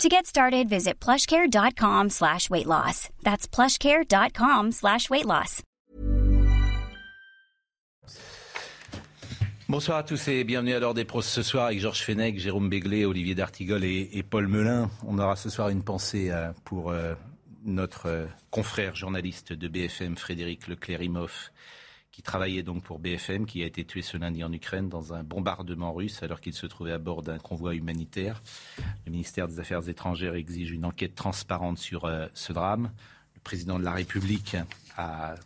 To get started, visit plushcare.com slash weight loss. That's plushcare.com slash weight loss. Bonsoir à tous et bienvenue à l'heure des pros ce soir avec Georges Fenech, Jérôme Béglé, Olivier D'Artigol et, Paul Melun. On aura ce soir une pensée euh, pour euh, notre euh, confrère journaliste de BFM, Frédéric Leclerimoff, qui travaillait donc pour BFM, qui a été tué ce lundi en Ukraine dans un bombardement russe alors qu'il se trouvait à bord d'un convoi humanitaire. Le ministère des Affaires étrangères exige une enquête transparente sur euh, ce drame. Le président de la République a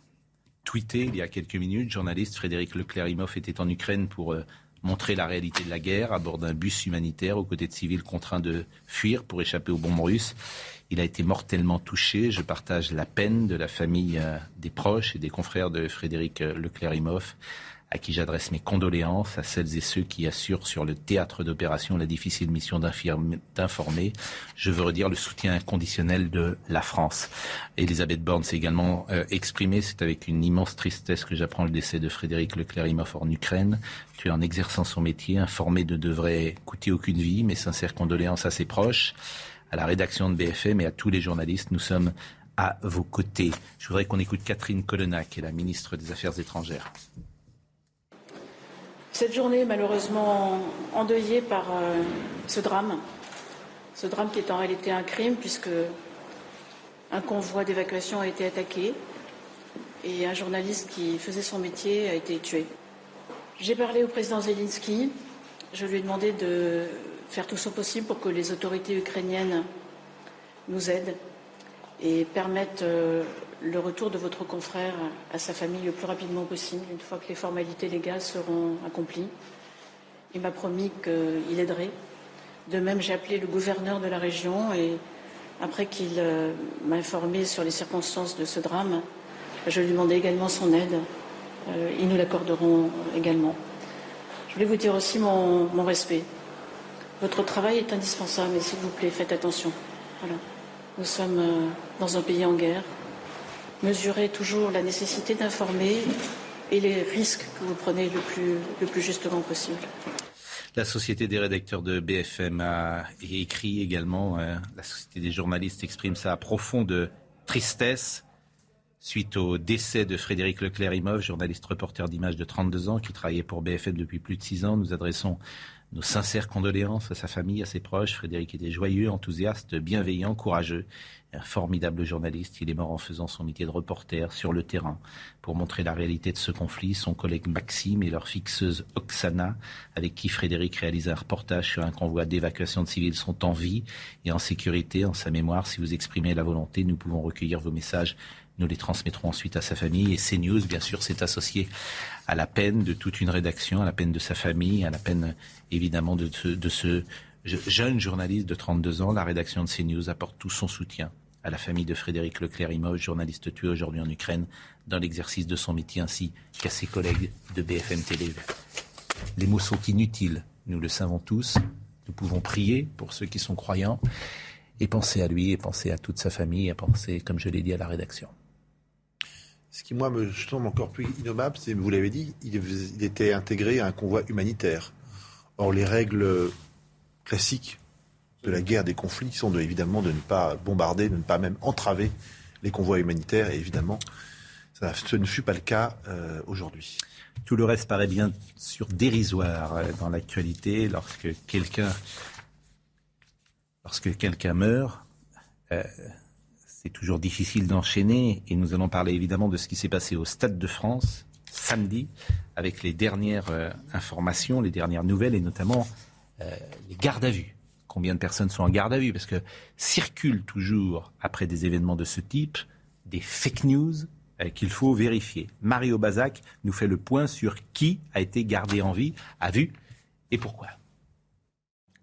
tweeté il y a quelques minutes, journaliste Frédéric Leclerimoff était en Ukraine pour euh, montrer la réalité de la guerre à bord d'un bus humanitaire aux côtés de civils contraints de fuir pour échapper aux bombes russes. Il a été mortellement touché. Je partage la peine de la famille euh, des proches et des confrères de Frédéric euh, Leclerimoff, à qui j'adresse mes condoléances, à celles et ceux qui assurent sur le théâtre d'opération la difficile mission d'informer. Je veux redire le soutien inconditionnel de la France. Elisabeth Borne s'est également euh, exprimée. C'est avec une immense tristesse que j'apprends le décès de Frédéric Leclerimoff en Ukraine, tué en exerçant son métier. Informé ne devrait coûter aucune vie. Mes sincères condoléances à ses proches à la rédaction de BFM et à tous les journalistes. Nous sommes à vos côtés. Je voudrais qu'on écoute Catherine Colonna, qui est la ministre des Affaires étrangères. Cette journée est malheureusement endeuillée par euh, ce drame. Ce drame qui est en réalité un crime puisque un convoi d'évacuation a été attaqué et un journaliste qui faisait son métier a été tué. J'ai parlé au président Zelensky. Je lui ai demandé de faire tout son possible pour que les autorités ukrainiennes nous aident et permettent euh, le retour de votre confrère à sa famille le plus rapidement possible, une fois que les formalités légales seront accomplies. Il m'a promis qu'il aiderait. De même, j'ai appelé le gouverneur de la région et après qu'il euh, m'a informé sur les circonstances de ce drame, je lui demandais également son aide. Euh, ils nous l'accorderont également. Je voulais vous dire aussi mon respect votre travail est indispensable, mais s'il vous plaît, faites attention. Nous sommes euh, dans un pays en guerre. Mesurez toujours la nécessité d'informer et les risques que vous prenez le plus, justement possible. La Société des rédacteurs de BFM a écrit également, euh, la Société des journalistes exprime sa profonde tristesse suite au décès de Frédéric Leclerc-Imov, journaliste reporter d'images de 32 ans qui travaillait pour BFM depuis plus de 6 ans. Nous adressons nos sincères condoléances à sa famille, à ses proches. Frédéric était joyeux, enthousiaste, bienveillant, courageux. Un formidable journaliste. Il est mort en faisant son métier de reporter sur le terrain pour montrer la réalité de ce conflit. Son collègue Maxime et leur fixeuse Oksana, avec qui Frédéric réalise un reportage sur un convoi d'évacuation de civils, sont en vie et en sécurité en sa mémoire. Si vous exprimez la volonté, nous pouvons recueillir vos messages nous les transmettrons ensuite à sa famille. Et CNews, bien sûr, s'est associé à la peine de toute une rédaction, à la peine de sa famille, à la peine évidemment de ce, jeune journaliste de 32 ans. La rédaction de CNews apporte tout son soutien à la famille de Frédéric Leclerc-Imov, journaliste tué aujourd'hui en Ukraine dans l'exercice de son métier, ainsi qu'à ses collègues de BFM TV. Les mots sont inutiles, nous le savons tous. Nous pouvons prier pour ceux qui sont croyants et penser à lui et penser à toute sa famille et penser, comme je l'ai dit, à la rédaction. Ce qui, moi, me semble encore plus innommable, c'est, vous l'avez dit, il, était intégré à un convoi humanitaire. Or, les règles classiques de la guerre, des conflits, sont évidemment de ne pas bombarder, de ne pas même entraver les convois humanitaires. Et évidemment, ce ne fut pas le cas euh, aujourd'hui. Tout le reste paraît bien sûr dérisoire euh, dans l'actualité lorsque quelqu'un lorsque quelqu'un meurt. Euh, c'est toujours difficile d'enchaîner et nous allons parler évidemment de ce qui s'est passé au Stade de France samedi avec les dernières euh, informations, les dernières nouvelles et notamment euh, les gardes à vue. Combien de personnes sont en garde à vue? Parce que circulent toujours après des événements de ce type des fake news euh, qu'il faut vérifier. Mario Bazac nous fait le point sur qui a été gardé en vie, à vue et pourquoi.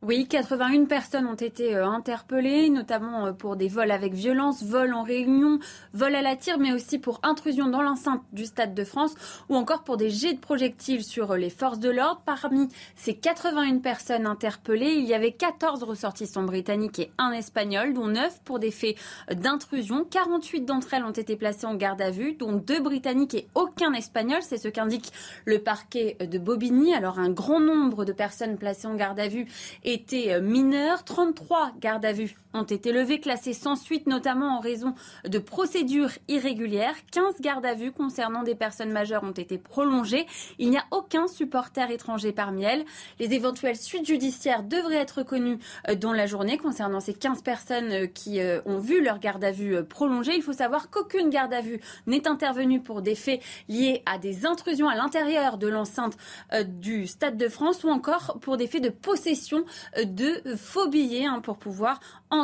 Oui, 81 personnes ont été euh, interpellées, notamment euh, pour des vols avec violence, vols en réunion, vols à la tire, mais aussi pour intrusion dans l'enceinte du Stade de France ou encore pour des jets de projectiles sur euh, les forces de l'ordre. Parmi ces 81 personnes interpellées, il y avait 14 ressortissants britanniques et un espagnol, dont 9 pour des faits d'intrusion. 48 d'entre elles ont été placées en garde à vue, dont 2 britanniques et aucun espagnol. C'est ce qu'indique le parquet de Bobigny. Alors un grand nombre de personnes placées en garde à vue et étaient euh, mineurs. 33 gardes à vue ont été levés, classés sans suite, notamment en raison de procédures irrégulières. 15 gardes à vue concernant des personnes majeures ont été prolongées. Il n'y a aucun supporter étranger parmi elles. Les éventuelles suites judiciaires devraient être connues euh, dans la journée concernant ces 15 personnes euh, qui ont vu leur garde à vue prolongée. Il faut savoir qu'aucune garde à vue n'est intervenue pour des faits liés à des intrusions à l'intérieur de l'enceinte du Stade de France ou encore pour des faits de possession de faux billets hein, pour pouvoir entrer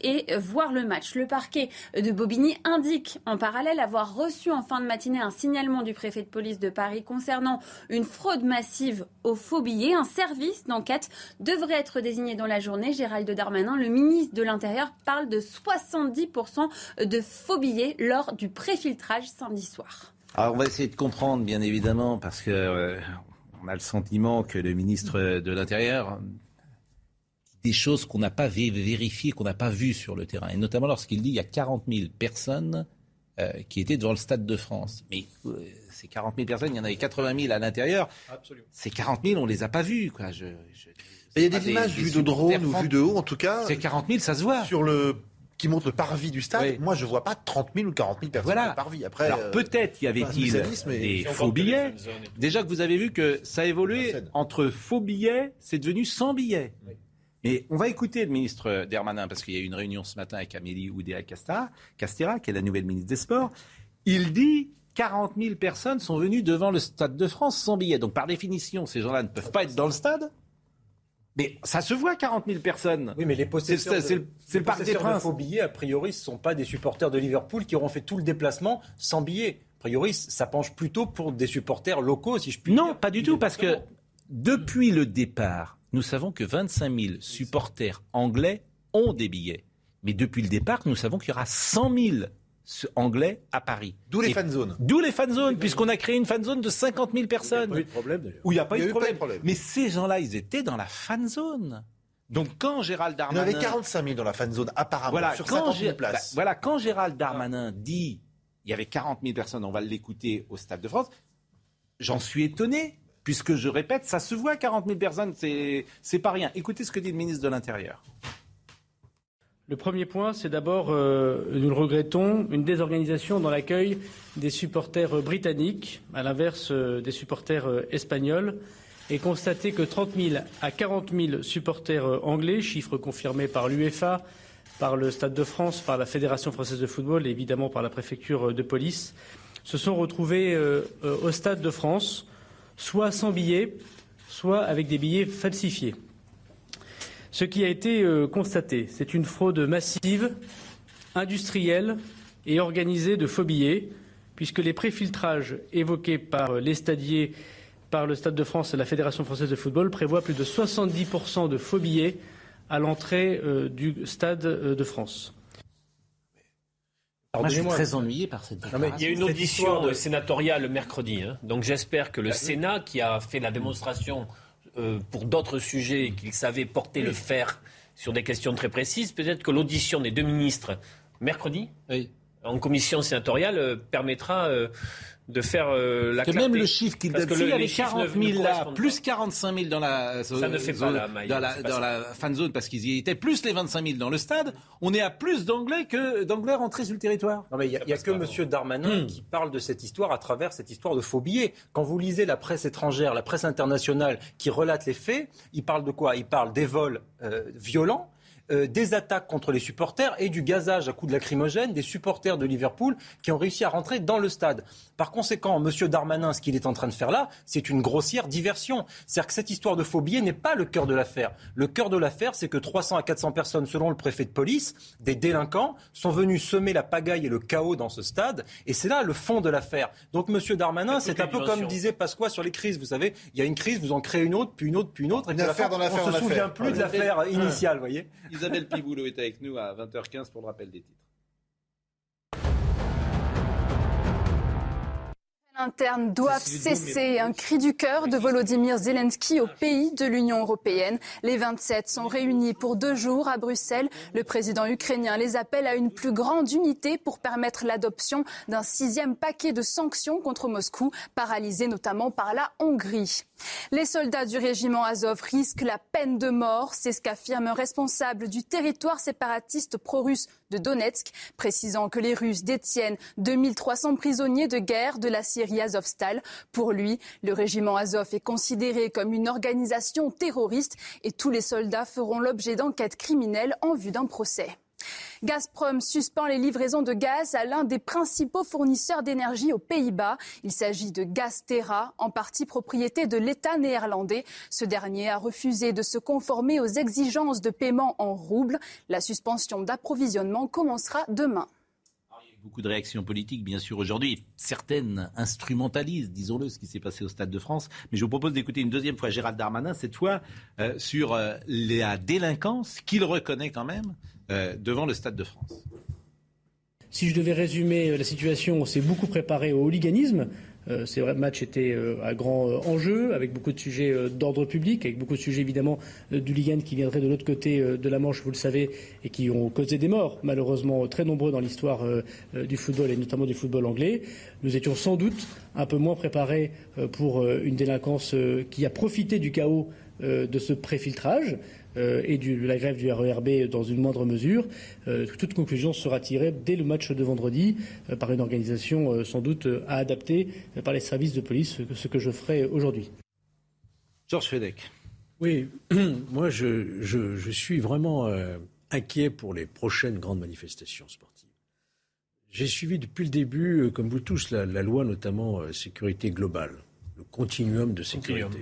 et voir le match. Le parquet de Bobigny indique en parallèle avoir reçu en fin de matinée un signalement du préfet de police de Paris concernant une fraude massive aux faux billets. Un service d'enquête devrait être désigné dans la journée. Gérald Darmanin, le ministre de l'Intérieur, parle de 70% de faux billets lors du préfiltrage samedi soir. Alors on va essayer de comprendre, bien évidemment, parce que euh, on a le sentiment que le ministre de l'Intérieur des choses qu'on n'a pas vérifiées, qu'on n'a pas vues sur le terrain. Et notamment lorsqu'il dit qu'il y a 40 000 personnes euh, qui étaient devant le Stade de France. Mais euh, ces 40 000 personnes, il y en avait 80 000 à l'intérieur. Ces 40 000, on ne les a pas vues. Quoi. Je, il y a des images vues de drone ou vues de haut, en tout cas. Ces 40 000, ça se voit. Sur le qui montre le parvis du stade, moi je vois pas 30 000 ou 40 000 personnes voilà. parvis. Après, Alors euh, peut-être y avait-il des faux billets. Déjà que vous avez vu que ça a évolué entre faux billets, c'est devenu sans billets. Et on va écouter le ministre Dermanin, parce qu'il y a eu une réunion ce matin avec Amélie Oudéa-Castera, qui est la nouvelle ministre des Sports. Il dit 40 000 personnes sont venues devant le Stade de France sans billet. Donc par définition, ces gens-là ne peuvent pas être dans le stade. Mais ça se voit, 40 000 personnes. Oui, mais les possesseurs, c'est, le, parc des Princes. faux billets, a priori, ce ne sont pas des supporters de Liverpool qui auront fait tout le déplacement sans billets. A priori, ça penche plutôt pour des supporters locaux, si je puis dire. Non, pas du tout, parce que depuis le départ, nous savons que 25 000 supporters anglais ont des billets. Mais depuis le départ, nous savons qu'il y aura 100 000 anglais à Paris. D'où les fan zones. D'où les fan zones, puisqu'on a créé une fan zone de 50 000 personnes. Il n'y a pas eu de problème d'ailleurs. Où il n'y a, pas, eu de problème. Mais ces gens-là, ils étaient dans la fan zone. Donc quand Gérald Darmanin... Il y en avait 45 000 dans la fan zone apparemment, voilà, sur 50 000 places. Bah, voilà, quand Gérald Darmanin dit il y avait 40 000 personnes, on va l'écouter au Stade de France, j'en suis étonné puisque je répète, ça se voit 40 000 personnes, c'est pas rien. Écoutez ce que dit le ministre de l'Intérieur. Le premier point, c'est d'abord, euh, nous le regrettons, une désorganisation dans l'accueil des supporters britanniques, à l'inverse euh, des supporters euh, espagnols, et constater que 30 000 à 40 000 supporters anglais, chiffre confirmé par l'UEFA, par le Stade de France, par la Fédération française de football et évidemment par la préfecture de police, se sont retrouvés au Stade de France soit sans billets, soit avec des billets falsifiés. Ce qui a été euh, constaté, c'est une fraude massive, industrielle et organisée de faux billets, puisque les préfiltrages évoqués par les stadiers, par le Stade de France et la Fédération française de football prévoient plus de 70% de faux billets à l'entrée euh, du Stade euh, de France. Moi, je suis très ennuyé par cette déclaration. il y a une audition sénatoriale le mercredi. Hein. donc j'espère que le bah Sénat, qui a fait la démonstration euh, pour d'autres sujets qu'il savait porter le fer sur des questions très précises, peut-être que l'audition des deux ministres mercredi en commission sénatoriale euh, permettra euh, de faire euh, la que même le chiffre qu'il donne, s'il y avait 40 000 là, plus 45 000 dans la, ça ne fait zone, pas la, dans la, dans la fan zone parce qu'ils y étaient, plus les 25 000 dans le stade, on est à plus d'anglais que d'anglais rentrés sur le territoire. Non mais il n'y a, que M. Darmanin hmm. qui parle de cette histoire à travers cette histoire de faux billets. Quand vous lisez la presse étrangère, la presse internationale qui relate les faits, il parle de quoi? Il parle des vols euh, violents euh, des attaques contre les supporters et du gazage à coups de lacrymogène des supporters de Liverpool qui ont réussi à rentrer dans le stade. Par conséquent, M. Darmanin, ce qu'il est en train de faire là, c'est une grossière diversion. C'est-à-dire que cette histoire de faux billets n'est pas le cœur de l'affaire. Le cœur de l'affaire, c'est que 300 à 400 personnes, selon le préfet de police, des délinquants, sont venus semer la pagaille et le chaos dans ce stade. Et c'est là le fond de l'affaire. Donc, M. Darmanin, c'est un peu comme disait Pasqua sur les crises. Vous savez, il y a une crise, vous en créez une autre, puis une autre, puis une autre. Et une affaire dans l'affaire. On se souvient plus de l'affaire initiale, vous voyez. Isabelle Piboulot est avec nous à 20h15 pour le rappel des titres. Internes doivent cesser. Un cri du cœur de Volodymyr Zelensky au pays de l'Union européenne. Les 27 sont réunis pour deux jours à Bruxelles. Le président ukrainien les appelle à une plus grande unité pour permettre l'adoption d'un sixième paquet de sanctions contre Moscou, paralysé notamment par la Hongrie. Les soldats du régiment Azov risquent la peine de mort. C'est ce qu'affirme un responsable du territoire séparatiste pro-russe de Donetsk, précisant que les Russes détiennent 2300 prisonniers de guerre de la Syrie Azovstal. Pour lui, le régiment Azov est considéré comme une organisation terroriste et tous les soldats feront l'objet d'enquêtes criminelles en vue d'un procès. Gazprom suspend les livraisons de gaz à l'un des principaux fournisseurs d'énergie aux Pays-Bas. Il s'agit de Gazterra, en partie propriété de l'État néerlandais. Ce dernier a refusé de se conformer aux exigences de paiement en roubles. La suspension d'approvisionnement commencera demain beaucoup de réactions politiques, bien sûr, aujourd'hui. Certaines instrumentalisent, disons-le, ce qui s'est passé au Stade de France. Mais je vous propose d'écouter une deuxième fois Gérald Darmanin, cette fois euh, sur euh, la délinquance qu'il reconnaît quand même euh, devant le Stade de France. Si je devais résumer la situation, on s'est beaucoup préparé au hooliganisme. Euh, c'est vrai, euh, à grand euh, enjeu, avec beaucoup de sujets d'ordre public, avec beaucoup de sujets évidemment du Ligan qui viendrait de l'autre côté de la Manche, vous le savez, et qui ont causé des morts, malheureusement très nombreux dans l'histoire du football et notamment du football anglais. Nous étions sans doute un peu moins préparés pour une délinquance qui a profité du chaos de ce préfiltrage. Euh, et de la grève du RERB dans une moindre mesure. Euh, toute conclusion sera tirée dès le match de vendredi euh, par une organisation sans doute à adapter par les services de police, ce que je ferai aujourd'hui. Georges Fedek. Oui, moi je, suis vraiment inquiet pour les prochaines grandes manifestations sportives. J'ai suivi depuis le début, comme vous tous, la, loi notamment sécurité globale, le continuum de sécurité.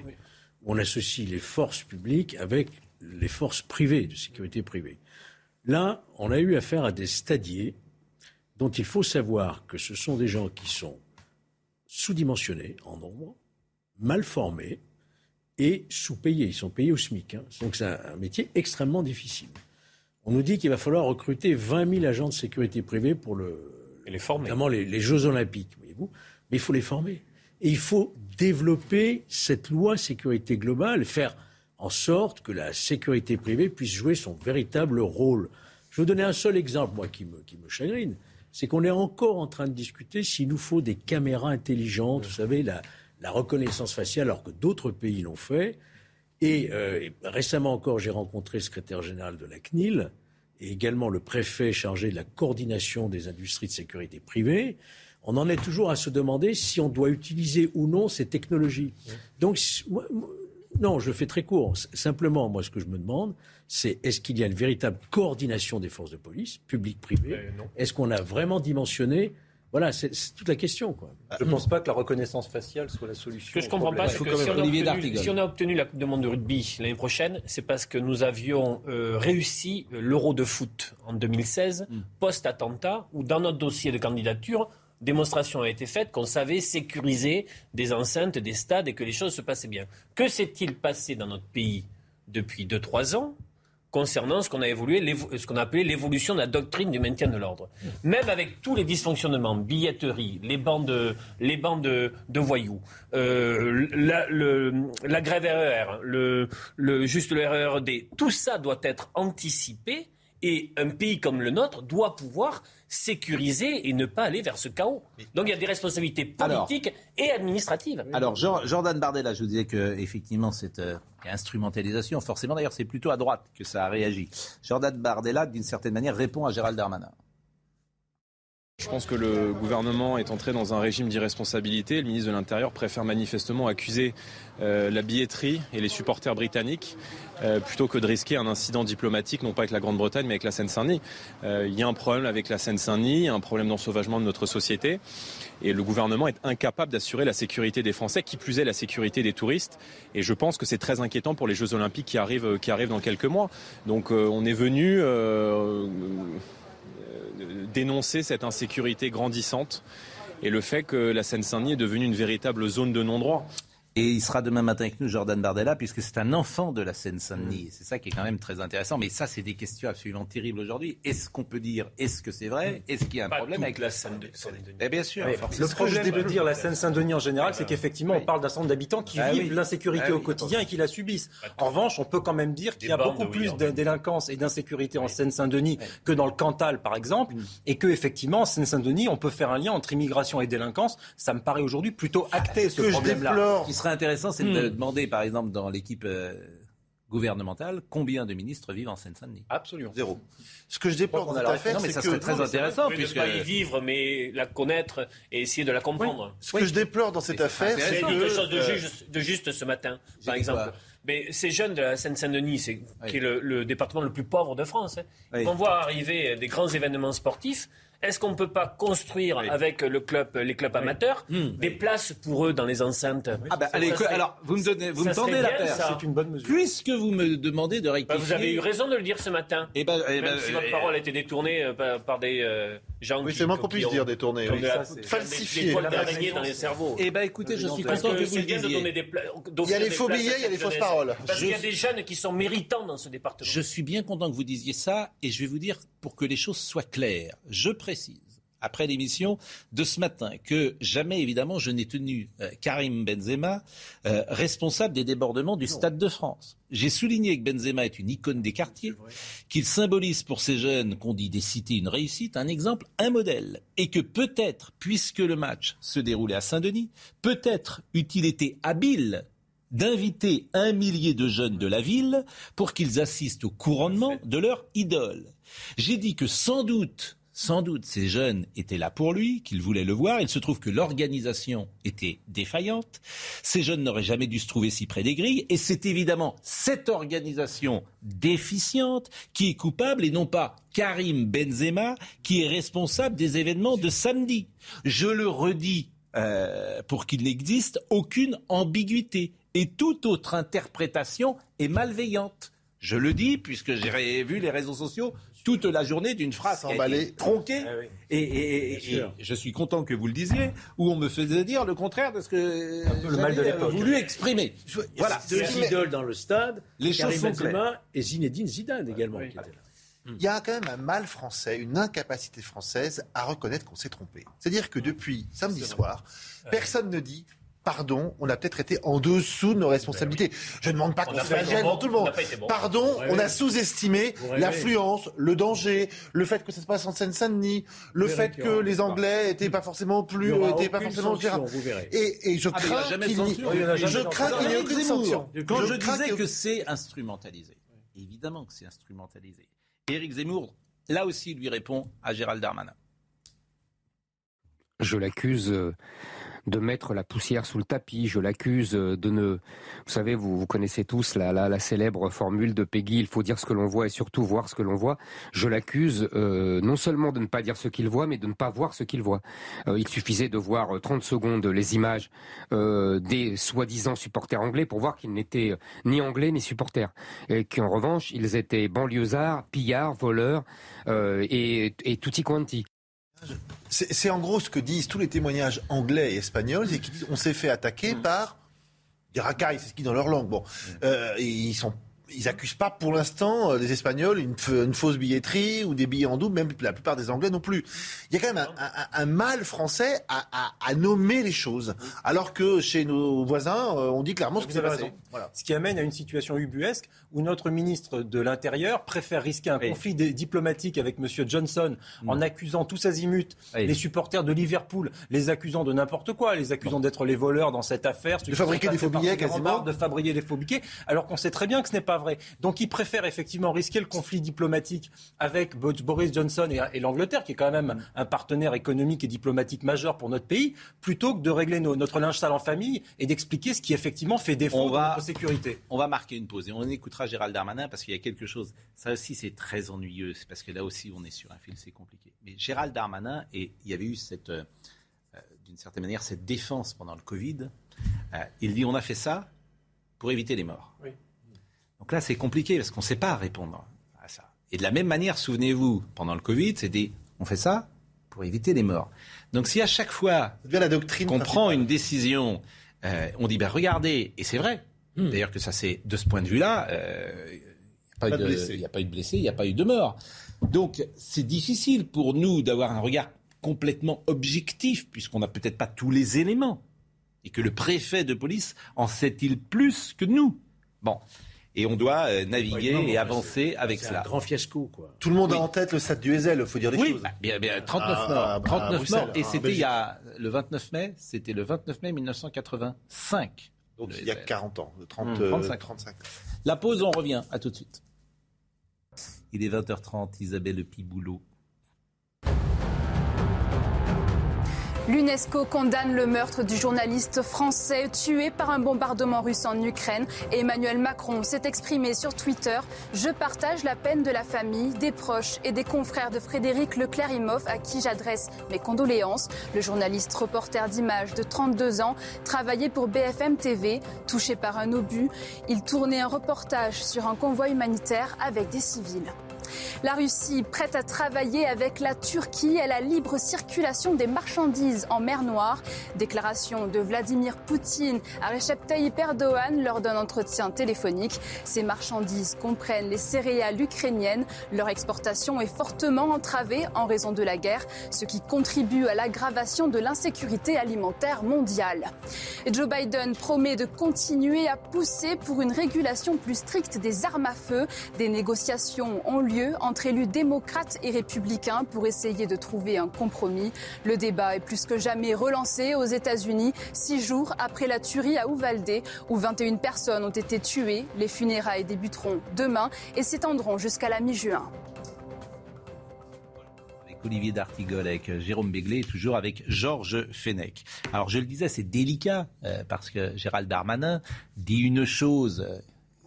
On associe les forces publiques avec les forces privées, de sécurité privée. Là, on a eu affaire à des stadiers dont il faut savoir que ce sont des gens qui sont sous-dimensionnés en nombre, mal formés et sous-payés. Ils sont payés au SMIC. Hein. Donc c'est un, métier extrêmement difficile. On nous dit qu'il va falloir recruter 20 000 agents de sécurité privée pour le, les former. notamment les, les Jeux Olympiques, voyez-vous. Mais il faut les former. Et il faut développer cette loi sécurité globale, faire en sorte que la sécurité privée puisse jouer son véritable rôle. Je vais vous donner un seul exemple, moi, qui me, qui me chagrine. C'est qu'on est encore en train de discuter s'il nous faut des caméras intelligentes, vous savez, la, la reconnaissance faciale, alors que d'autres pays l'ont fait. Et euh, récemment encore, j'ai rencontré le secrétaire général de la CNIL et également le préfet chargé de la coordination des industries de sécurité privée. On en est toujours à se demander si on doit utiliser ou non ces technologies. Donc, non, je fais très court. Simplement, moi, ce que je me demande, c'est est-ce qu'il y a une véritable coordination des forces de police, publiques-privées euh, Est-ce qu'on a vraiment dimensionné? Voilà, c'est toute la question. Je ne pense pas que la reconnaissance faciale soit la solution. Ce que je ne comprends pas, c'est que si on, obtenu, si on, a obtenu la Coupe du Monde de rugby l'année prochaine, c'est parce que nous avions euh, réussi l'Euro de foot en 2016, mm. post-attentat, où dans notre dossier de candidature, démonstration a été faite qu'on savait sécuriser des enceintes, des stades et que les choses se passaient bien. Que s'est-il passé dans notre pays depuis 2-3 ans concernant ce qu'on a évolué, l'évolution de la doctrine du maintien de l'ordre? Même avec tous les dysfonctionnements, billetterie, les bandes, les bandes de, voyous, euh, la, grève RER, le, juste le RERD, tout ça doit être anticipé et un pays comme le nôtre doit pouvoir sécuriser et ne pas aller vers ce chaos. Donc il y a des responsabilités politiques et administratives. Alors Jordan Bardella, je vous disais que effectivement cette euh, instrumentalisation, forcément d'ailleurs c'est plutôt à droite que ça a réagi. Jordan Bardella, d'une certaine manière, répond à Gérald Darmanin. Je pense que le gouvernement est entré dans un régime d'irresponsabilité. Le ministre de l'Intérieur préfère manifestement accuser euh, la billetterie et les supporters britanniques euh, plutôt que de risquer un incident diplomatique, non pas avec la Grande-Bretagne, mais avec la Seine-Saint-Denis. Euh, il y a un problème avec la Seine-Saint-Denis, un problème d'ensauvagement de notre société. Et le gouvernement est incapable d'assurer la sécurité des Français, qui plus est la sécurité des touristes. Et je pense que c'est très inquiétant pour les Jeux Olympiques qui arrivent, qui arrivent dans quelques mois. Donc on est venu dénoncer cette insécurité grandissante et le fait que la Seine-Saint-Denis est devenue une véritable zone de non-droit. Et il sera demain matin avec nous, Jordan Bardella, puisque c'est un enfant de la Seine-Saint-Denis. Mm. C'est ça qui est quand même très intéressant. Mais ça, c'est des questions absolument terribles aujourd'hui. Est-ce qu'on peut dire, est-ce que c'est vrai? Est-ce qu'il y a un problème avec la Seine-Saint-Denis eh Bien sûr. le problème de dire la Seine-Saint-Denis en général, c'est qu'effectivement, on parle d'un certain nombre d'habitants qui ah vivent l'insécurité ah au quotidien et qui la subissent. En revanche, on peut quand même dire qu'il y a beaucoup plus de délinquance et d'insécurité en Seine-Saint-Denis que dans le Cantal, par exemple, mm. et que effectivement, en Seine-Saint-Denis, on peut faire un lien entre immigration et délinquance. Ça me paraît aujourd'hui plutôt acté, ce problème-là. Ce qui serait intéressant, c'est de demander, par exemple, dans l'équipe euh, gouvernementale, combien de ministres vivent en Seine-Saint-Denis Absolument. Zéro. Ce que je déplore dans cette affaire, c'est que... ça serait très intéressant. Puisque... Ne pas y vivre, mais la connaître et essayer de la comprendre. Ce que je déplore dans cette affaire, c'est quelque chose de juste, de juste ce matin, par exemple. Mais ces jeunes de la Seine-Saint-Denis, qui est le, département le plus pauvre de France, hein, vont voir arriver des grands événements sportifs est-ce qu'on ne peut pas construire avec le club, les clubs amateurs hmm. des places pour eux dans les enceintes ah bah, allez, Alors, vous me, donnez, vous me tendez la paire. C'est une bonne mesure. Puisque vous me demandez de rectifier... Bah, vous avez eu raison de le dire ce matin. Et eh ben, eh ben, si votre parole a été détournée euh, par, des euh, gens oui, c'est moins qu'on puisse dire détournée. Oui, falsifié. Des dans les cerveaux. Eh bien, écoutez, je suis content que vous le disiez. Il y a les faux billets, il y a les fausses paroles. Parce qu'il y a des jeunes qui sont méritants dans ce département. Je suis bien content que vous disiez ça, et je vais vous dire, pour que les choses soient claires, je précise après l'émission de ce matin que jamais évidemment je n'ai tenu euh, Karim Benzema euh, responsable des débordements du Stade de France. J'ai souligné que Benzema est une icône des quartiers, qu'il symbolise pour ces jeunes qu'on dit des cités une réussite, un exemple, un modèle, et que peut-être, puisque le match se déroulait à Saint-Denis, peut-être eût-il été habile d'inviter un millier de jeunes de la ville pour qu'ils assistent au couronnement de leur idole. J'ai dit que sans doute sans doute ces jeunes étaient là pour lui, qu'ils voulaient le voir. Il se trouve que l'organisation était défaillante. Ces jeunes n'auraient jamais dû se trouver si près des grilles. Et c'est évidemment cette organisation déficiente qui est coupable et non pas Karim Benzema qui est responsable des événements de samedi. Je le redis euh, pour qu'il n'existe aucune ambiguïté. Et toute autre interprétation est malveillante. Je le dis puisque j'ai vu les réseaux sociaux toute la journée d'une phrase tronquée. Ah et, je suis content que vous le disiez, où on me faisait dire le contraire de ce que j'avais voulu exprimer. Voilà. Deux idoles dans le stade. Les choses sont claires. Et Zinedine Zidane également. Il y a quand même un mal français, une incapacité française à reconnaître qu'on s'est trompé. C'est-à-dire que depuis samedi soir, personne ne dit pardon, on a peut-être été en dessous de nos responsabilités. Je ne demande pas qu'on se flagelle devant tout le monde. Pardon, on a sous-estimé l'affluence, le danger, le fait que ça se passe en Seine-Saint-Denis, le fait que les Anglais n'étaient pas forcément plus, étaient pas forcément et, et, je ah, crains qu'il n'y ait aucune sanction. Quand je, disais que c'est instrumentalisé, évidemment que c'est instrumentalisé. Éric Zemmour, là aussi, lui répond à Gérald Darmanin. Je l'accuse euh, de mettre la poussière sous le tapis. Je l'accuse de ne... Vous savez, vous, vous connaissez tous la, la, la, célèbre formule de Peggy, il faut dire ce que l'on voit et surtout voir ce que l'on voit. Je l'accuse euh, non seulement de ne pas dire ce qu'il voit, mais de ne pas voir ce qu'il voit. Euh, il suffisait de voir 30 secondes les images euh, des soi-disant supporters anglais pour voir qu'ils n'étaient ni anglais ni supporters. Et qu'en revanche, ils étaient banlieusards, pillards, voleurs et, et tutti quanti. C'est en gros ce que disent tous les témoignages anglais et espagnols, c'est qu'ils disent on s'est fait attaquer mm. par des racailles, c'est ce qu'ils disent dans leur langue. Bon, mm. euh, ils sont ils accusent pas pour l'instant euh, les Espagnols une, une, fausse billetterie ou des billets en double, même la plupart des Anglais non plus. Il y a quand même un, un, un mal français à, à, à, nommer les choses, alors que chez nos voisins, euh, on dit clairement ce qui s'est passé. Voilà. Ce qui amène à une situation ubuesque où notre ministre de l'Intérieur préfère risquer un conflit diplomatique avec M. Johnson en accusant tous azimuts les supporters de Liverpool, les accusant de n'importe quoi, les accusant d'être les voleurs dans cette affaire, de fabriquer des faux billets quasiment, de fabriquer des faux billets, alors qu'on sait très bien que ce n'est pas pas vrai. Donc ils préfèrent effectivement risquer le conflit diplomatique avec Boris Johnson et, l'Angleterre, qui est quand même un partenaire économique et diplomatique majeur pour notre pays, plutôt que de régler notre linge sale en famille et d'expliquer ce qui effectivement fait défaut à notre sécurité. On va marquer une pause et on écoutera Gérald Darmanin parce qu'il y a quelque chose. Ça aussi, c'est très ennuyeux, parce que là aussi, on est sur un fil, c'est compliqué. Mais Gérald Darmanin, et il y avait eu cette, euh, d'une certaine manière, cette défense pendant le Covid. Euh, il dit on a fait ça pour éviter les morts. Donc là, c'est compliqué parce qu'on ne sait pas répondre à ça. Et de la même manière, souvenez-vous, pendant le Covid, c'était on fait ça pour éviter les morts. Donc si à chaque fois qu'on prend une décision, euh, on dit ben regardez, et c'est vrai, hmm. d'ailleurs que ça c'est de ce point de vue-là, euh, il n'y a pas eu de blessés, il n'y a pas eu de morts. Donc c'est difficile pour nous d'avoir un regard complètement objectif, puisqu'on n'a peut-être pas tous les éléments et que le préfet de police en sait-il plus que nous? Bon. Et on doit euh, naviguer et avancer avec cela. C'est un grand fiasco, quoi. Tout le monde a en tête le stade du Ezel, il faut dire des oui, choses. Bah, bien, bien, 39 morts. 39 morts. Et c'était il y a le 29 mai, c'était le 29 mai 1985. Donc il y a 40 ans, 30, 35. 35. La pause, on revient. À tout de suite. Il est 20h30, Isabelle Piboulot L'UNESCO condamne le meurtre du journaliste français tué par un bombardement russe en Ukraine. Emmanuel Macron s'est exprimé sur Twitter. Je partage la peine de la famille, des proches et des confrères de Frédéric Leclerc-Imhoff à qui j'adresse mes condoléances. Le journaliste reporter d'images de 32 ans travaillait pour BFM TV. Touché par un obus, il tournait un reportage sur un convoi humanitaire avec des civils. La Russie prête à travailler avec la Turquie à la libre circulation des marchandises en mer Noire. Déclaration de Vladimir Poutine à Recep Tayyip Erdogan lors d'un entretien téléphonique. Ces marchandises comprennent les céréales ukrainiennes. Leur exportation est fortement entravée en raison de la guerre, ce qui contribue à l'aggravation de l'insécurité alimentaire mondiale. Joe Biden promet de continuer à pousser pour une régulation plus stricte des armes à feu. Des négociations ont lieu entre élus démocrates et républicains pour essayer de trouver un compromis. Le débat est plus que jamais relancé aux États-Unis, six jours après la tuerie à Uvalde, où 21 personnes ont été tuées. Les funérailles débuteront demain et s'étendront jusqu'à la mi-juin. Avec Olivier D'Artigol, avec Jérôme Béglé, toujours avec Georges Fenech. Alors je le disais, c'est délicat euh, parce que Gérald Darmanin dit une chose euh,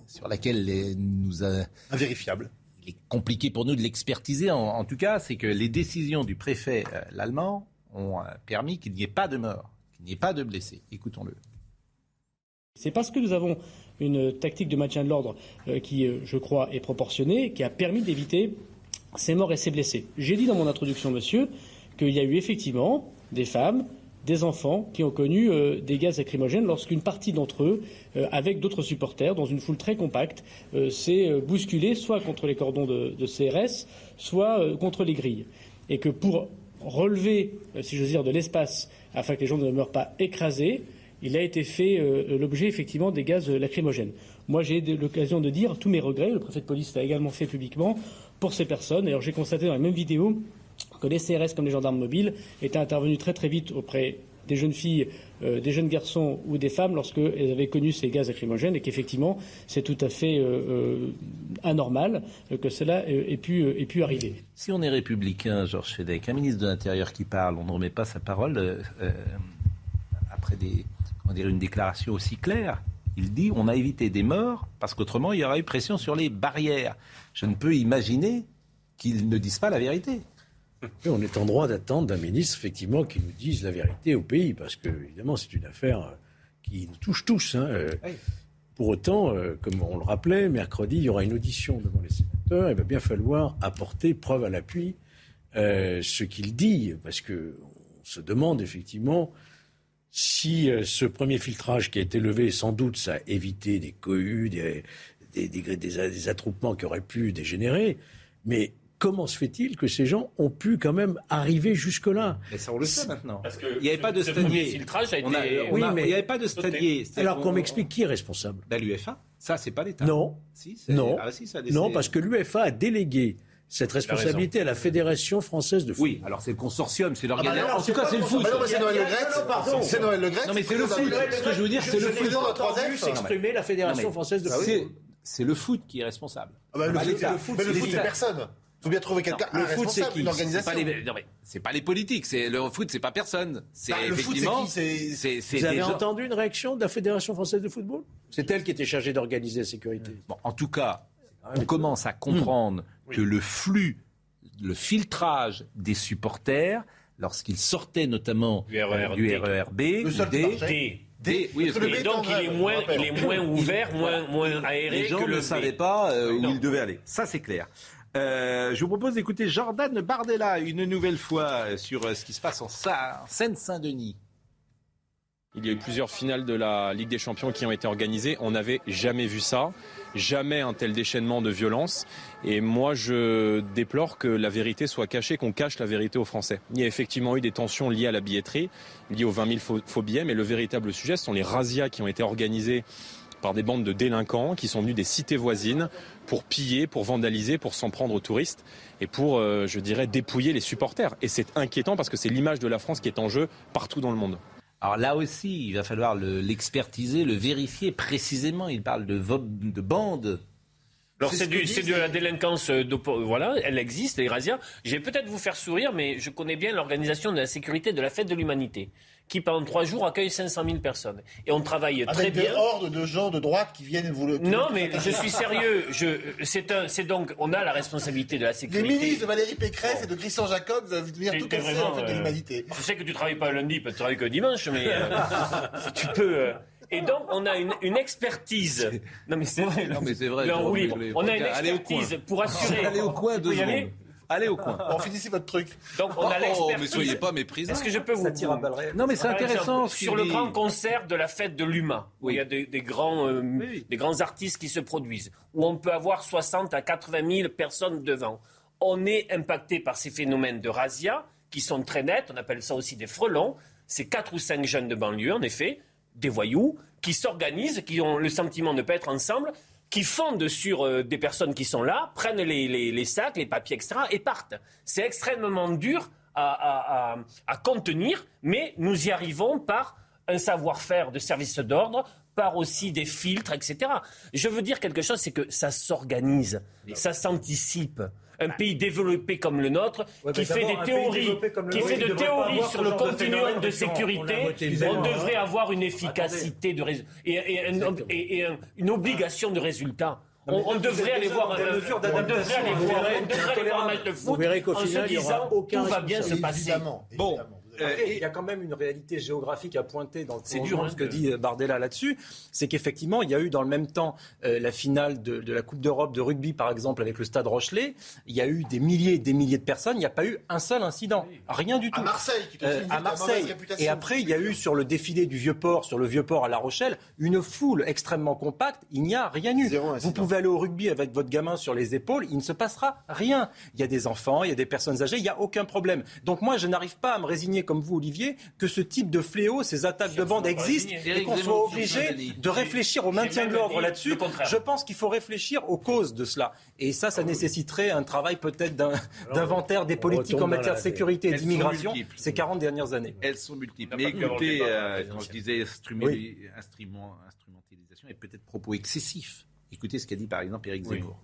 sur laquelle nous a... Invérifiable compliqué pour nous de l'expertiser. En, tout cas, c'est que les décisions du préfet euh, l'allemand ont euh, permis qu'il n'y ait pas de mort, qu'il n'y ait pas de blessés. Écoutons-le. C'est parce que nous avons une tactique de maintien de l'ordre euh, qui, je crois, est proportionnée, qui a permis d'éviter ces morts et ces blessés. J'ai dit dans mon introduction, monsieur, qu'il y a eu effectivement des femmes, des enfants qui ont connu euh, des gaz lacrymogènes lorsqu'une partie d'entre eux, euh, avec d'autres supporters, dans une foule très compacte, euh, s'est bousculée soit contre les cordons de, CRS, soit contre les grilles. Et que pour relever, si j'ose dire, de l'espace, afin que les gens ne meurent pas écrasés, il a été fait l'objet effectivement des gaz lacrymogènes. Moi, j'ai l'occasion de dire tous mes regrets. Le préfet de police l'a également fait publiquement pour ces personnes. Alors, j'ai constaté dans la même vidéo que les CRS comme les gendarmes mobiles étaient intervenus très très vite auprès des jeunes filles, euh, des jeunes garçons ou des femmes lorsqu'elles avaient connu ces gaz lacrymogènes et qu'effectivement c'est tout à fait euh, euh, anormal que cela ait pu, arriver. Si on est républicain, Georges Fedek, un ministre de l'Intérieur qui parle, on ne remet pas sa parole après une déclaration aussi claire. Il dit on a évité des morts parce qu'autrement il y aurait eu pression sur les barrières. Je ne peux imaginer qu'ils ne disent pas la vérité on est en droit d'attendre d'un ministre, effectivement, qui nous dise la vérité au pays, parce que, évidemment, c'est une affaire euh, qui nous touche tous. Hein, euh. Pour autant, euh, comme on le rappelait, mercredi, il y aura une audition devant les sénateurs. Il va bien falloir apporter preuve à l'appui ce qu'il dit, parce qu'on se demande effectivement si ce premier filtrage qui a été levé, sans doute, ça a évité des cohues, des, des attroupements qui auraient pu dégénérer. Mais comment se fait-il que ces gens ont pu quand même arriver jusque-là Mais ça, on le sait maintenant. Parce il n'y avait pas de stadier. oui, mais il n'y avait pas de stadier. Alors qu'on m'explique qui est responsable ben, L'UFA. Ça, c'est pas l'État. Non. non. Ah, non, parce que l'UFA a délégué cette responsabilité à la Fédération française de foot. Oui, alors c'est le consortium, c'est l'organisation. Ah bah en tout cas, c'est le foot. c'est Noël Le C'est Noël Le Non, mais c'est le foot. Ce que je veux dire, c'est le foot. entendu s'exprimer la Fédération française de foot. c'est le foot qui est responsable. Ah bah, le, mais le foot, c'est personne. Il faut bien trouver quelqu'un, le foot, c'est qui? une C'est organisation. pas les, non, mais c'est pas les politiques. C'est le foot, c'est pas personne. C'est Bah, le foot, c'est effectivement. qui? C'est Vous avez des gens- entendu une réaction de la Fédération française de football? C'est elle qui était chargée d'organiser la sécurité. Bon, en tout cas, on commence à comprendre que le flux, le filtrage des supporters, lorsqu'ils sortaient notamment Du RERB. euh, du RERB, Le seul des- des- oui, le Et B donc, il est moins, je rappelle. il est moins ouvert, moins, moins aéré les gens que le ne B. savaient pas euh, où Non. ils devaient aller. Ça, c'est clair. Euh, je vous propose d'écouter Jordan Bardella une nouvelle fois sur euh, ce qui se passe en Sa- en Seine-Saint-Denis. Il y a eu plusieurs finales de la Ligue des Champions qui ont été organisées. On n'avait jamais vu ça, jamais un tel déchaînement de violence. Et moi, je déplore que la vérité soit cachée, qu'on cache la vérité aux Français. Il y a effectivement eu des tensions liées à la billetterie, liées aux 20 000 faux, faux billets, mais le véritable sujet, ce sont les razzias qui ont été organisées par des bandes de délinquants qui sont venus des cités voisines pour piller, pour vandaliser, pour s'en prendre aux touristes et pour, euh, je dirais, dépouiller les supporters. Et c'est inquiétant parce que c'est l'image de la France qui est en jeu partout dans le monde. Alors là aussi, il va falloir le- l'expertiser, le, vérifier précisément. Il parle de, de bandes. Alors C'est c'est ce du- c'est de la délinquance, euh, d'oppo- voilà, elle existe, les razzias. Je vais peut-être vous faire sourire, mais je connais bien l'organisation de la sécurité de la fête de l'humanité, qui pendant trois jours accueille 500 000 personnes. Et on travaille très Avec des bien. hordes de gens de droite qui viennent vous le. Non, mais je suis sérieux. Je, c'est un, c'est donc, on a la responsabilité de la Les sécurité. ministres de Valérie Pécresse et de Christian Jacob doivent venir tout casser vraiment, en fait de euh, l'humanité. Je sais que tu travailles pas lundi, peut-être travailles que dimanche, mais euh, si tu peux. euh, Et donc, on a une, une expertise. Non, mais c'est vrai. Non, mais c'est vrai. On a une expertise pour assurer. Allez au coin Tu Allez au coin. Bon, finissez votre truc. Donc, on a Oh, l'expertise. mais soyez pas méprisants. Est-ce que je peux vous. réelles. Non, mais c'est Par intéressant. exemple, ce qu'il sur le grand concert de la fête de l'UMA, où Oui. il y a des, des grands, euh, Oui. des grands artistes qui se produisent, où on peut avoir 60 à 80 000 personnes devant. On est impacté par ces phénomènes de razzia qui sont très nets. On appelle ça aussi des frelons. C'est quatre ou cinq jeunes de banlieue, en effet, des voyous, qui s'organisent, qui ont le sentiment de ne pas être ensemble, qui fondent sur euh, des personnes qui sont là, prennent les, les- les sacs, les papiers, etc., et partent. C'est extrêmement dur à, à- à- à contenir, mais nous y arrivons par un savoir-faire de service d'ordre, par aussi des filtres, etc. Je veux dire quelque chose, c'est que ça s'organise, ça s'anticipe. Un pays développé comme le nôtre, Ouais, qui fait des théories, développé comme le qui fait de théories sur le de continuum de. On sécurité, on devrait hein. avoir une efficacité de rés- et, et un- et- et un- une obligation de résultat. Mais On, devrait aller voir un, des on devrait aller voir, on devrait aller voir un match de Vous foot verrez qu'au en se disant tout va bien se passer. Évidemment. Bon, euh, il y a quand même une réalité géographique à pointer dans C'est le dur, hein, ce que de- dit Bardella là-dessus. C'est qu'effectivement, il y a eu dans le même temps euh, la finale de, de la Coupe d'Europe de rugby, par exemple, avec le stade Rochelet. Il y a eu des milliers et des milliers de personnes. Il n'y a pas eu un seul incident. Rien du tout. À Marseille, qui Euh, à Marseille. Et après, il y a eu sur le défilé du Vieux-Port, sur le Vieux-Port à La Rochelle, une foule extrêmement compacte. Il n'y a rien eu. Vous pouvez aller au rugby avec votre gamin sur les épaules, il ne se passera rien. Il y a des enfants, il y a des personnes âgées, il n'y a aucun problème. Donc moi, je n'arrive pas à me résigner comme vous, Olivier, que ce type de fléau, ces attaques de bande existent et qu'on soit obligé de réfléchir au maintien de l'ordre là-dessus. Je pense qu'il faut réfléchir aux causes de cela. Et ça, ça nécessiterait un travail peut-être d'inventaire des politiques en matière de sécurité et d'immigration ces 40 dernières années. Elles sont multiples. Mais écoutez, euh, quand je disais instrumentalisation et peut-être propos excessifs, écoutez ce qu'a dit par exemple Éric Oui. Zemmour.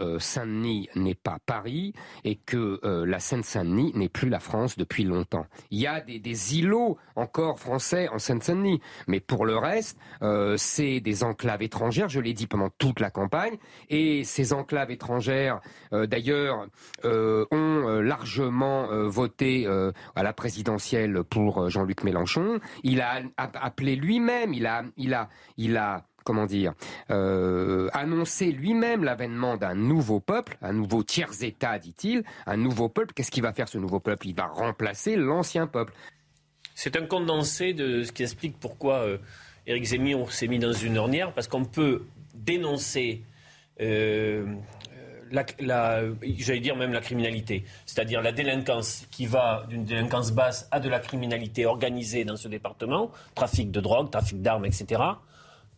Euh, Saint-Denis n'est pas Paris et que euh, la Seine-Saint-Denis n'est plus la France depuis longtemps. Il y a des, îlots encore français en Seine-Saint-Denis, mais pour le reste, euh, c'est des enclaves étrangères, je l'ai dit pendant toute la campagne, et ces enclaves étrangères, d'ailleurs, ont largement voté à la présidentielle pour Jean-Luc Mélenchon. Il a a- appelé lui-même, il a, il a, il a comment dire, euh, annoncer lui-même l'avènement d'un nouveau peuple, un nouveau tiers-État, dit-il, un nouveau peuple. Qu'est-ce qu'il va faire ce nouveau peuple? Il va remplacer l'ancien peuple. C'est un condensé de ce qui explique pourquoi euh, Éric Zemmour s'est mis dans une ornière, parce qu'on peut dénoncer euh, la, la- j'allais dire même la criminalité, c'est-à-dire la délinquance qui va d'une délinquance basse à de la criminalité organisée dans ce département, trafic de drogue, trafic d'armes, etc.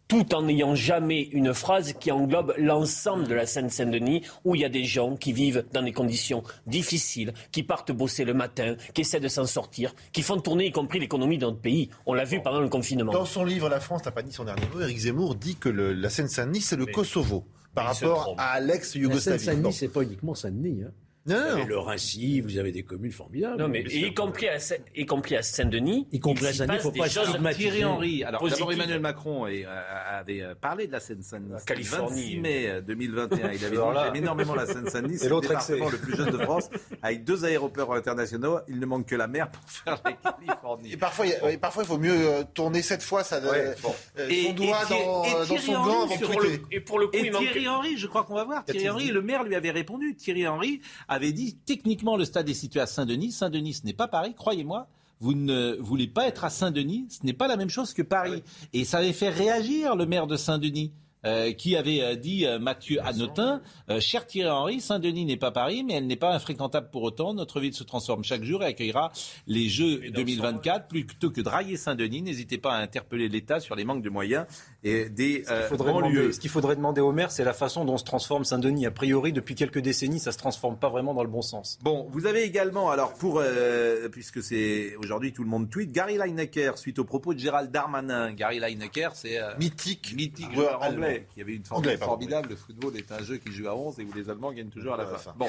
tout en n'ayant jamais une phrase qui englobe l'ensemble de la Seine-Saint-Denis, où il y a des gens qui vivent dans des conditions difficiles, qui partent bosser le matin, qui essaient de s'en sortir, qui font tourner y compris l'économie de notre pays. On l'a vu pendant le confinement. Dans son livre La France n'a pas dit son dernier mot, Éric Zemmour dit que le- la Seine-Saint-Denis, c'est le Kosovo par rapport à La l'ex-Yougoslavie. Seine-Saint-Denis, Non. c'est pas uniquement Saint-Denis. Hein. Non, Vous non, avez le Rincy, vous avez des communes formidables. Non, mais y compris à, Saint- y compris à Saint-Denis, Y compris il à Saint-Denis, passe faut des pas choses stigmatiser. Thierry Henry. Alors d'abord. Emmanuel Macron est, euh, avait euh, parlé de la Seine-Saint-Denis. Californie. 26 mai euh, 2021. Il avait dit énormément la Seine-Saint-Denis. C'est le l'autre département excès. le plus jeune de France, avec deux aéroports internationaux. Il ne manque que la mer pour faire la Californie. Et parfois, il il faut mieux euh, tourner cette fois ça, Ouais, bon. euh, Et- son doigt dans, et dans Thierry son gant avant de et pour le coup, Et il manque... Thierry Henry, je crois qu'on va voir. Thierry Henry, le maire lui avait répondu. Thierry Henry avait dit techniquement le stade est situé à Saint-Denis. Saint-Denis, ce n'est pas Paris, croyez-moi. Vous ne voulez pas être à Saint-Denis, ce n'est pas la même chose que Paris. Et ça avait fait réagir le maire de Saint-Denis. Euh, qui avait euh, dit euh, Mathieu Hanotin, cher Thierry Henry, Saint-Denis n'est pas Paris, mais elle n'est pas infréquentable pour autant. Notre ville se transforme chaque jour et accueillera les Jeux 2024. Plutôt que de railler Saint-Denis, n'hésitez pas à interpeller l'État sur les manques de moyens et des Ce qu'il faudrait ce qu'il faudrait demander au maire, c'est la façon dont se transforme Saint-Denis. A priori, depuis quelques décennies, ça se transforme pas vraiment dans le bon sens. Bon, vous avez également, alors pour, euh, puisque c'est aujourd'hui tout le monde tweet, Gary Lineker, suite aux propos de Gérald Darmanin. Gary Lineker, c'est euh, Mythique. mythique joueur joueur anglais, qui avait une formule Anglais, formidable. Le football est un jeu qui joue à 11 et où les Allemands gagnent toujours à la fin. Bon,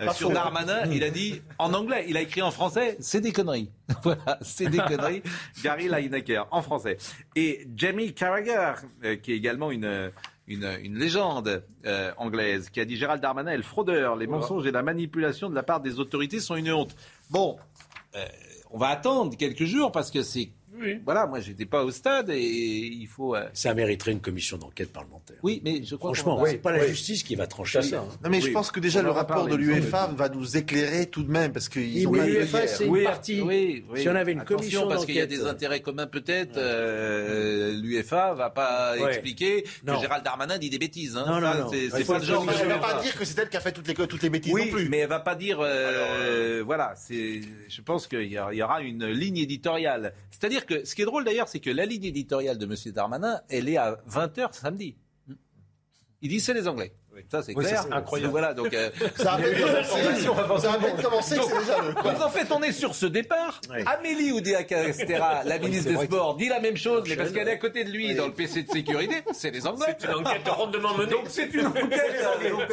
euh, sur. Darmanin, il a dit en anglais, il a écrit en français, c'est des conneries. voilà, c'est des conneries. Gary Lineker, en français. Et Jamie Carragher, euh, qui est également une une, une légende euh, anglaise qui a dit Gérald Darmanin est le fraudeur. Les mensonges et la manipulation de la part des autorités sont une honte. Bon, euh, on va attendre quelques jours parce que c'est. Voilà, moi j'étais pas au stade et il faut. euh, Ça mériterait une commission d'enquête parlementaire. Oui, mais je crois Franchement, c'est pas la oui. justice qui va trancher ça. hein. Non, mais je Oui. pense que déjà On le rapport de l'UEFA va nous éclairer tout de même parce Oui, eu l'UEFA, c'est une oui, partie. Oui, oui. Si on avait une Attention, commission parce qu'il y a des intérêts communs peut-être. euh, L'UEFA va pas expliquer que Non. Gérald Darmanin dit des bêtises. Hein. Non, non, non. C'est pas le genre. Elle ne va pas dire que c'est elle qui a fait toutes les, toutes les bêtises non Oui, plus. mais elle va pas dire. euh, voilà, c'est. Je pense qu'il y aura une ligne éditoriale. C'est-à-dire que ce qui est drôle d'ailleurs, c'est que la ligne éditoriale de M. Darmanin, elle est à 20 h samedi. Il dit c'est les Anglais. Ça c'est Oui, clair. c'est incroyable. Voilà, donc. euh, Ça a c'est déjà le. Donc en fait, on est sur ce départ. Amélie Oudéa-Castéra, la ministre c'est des Sports, dit la même chose, mais parce qu'elle est à côté de lui dans le PC de sécurité, c'est les Anglais. C'est une enquête rondement menée. Donc c'est une enquête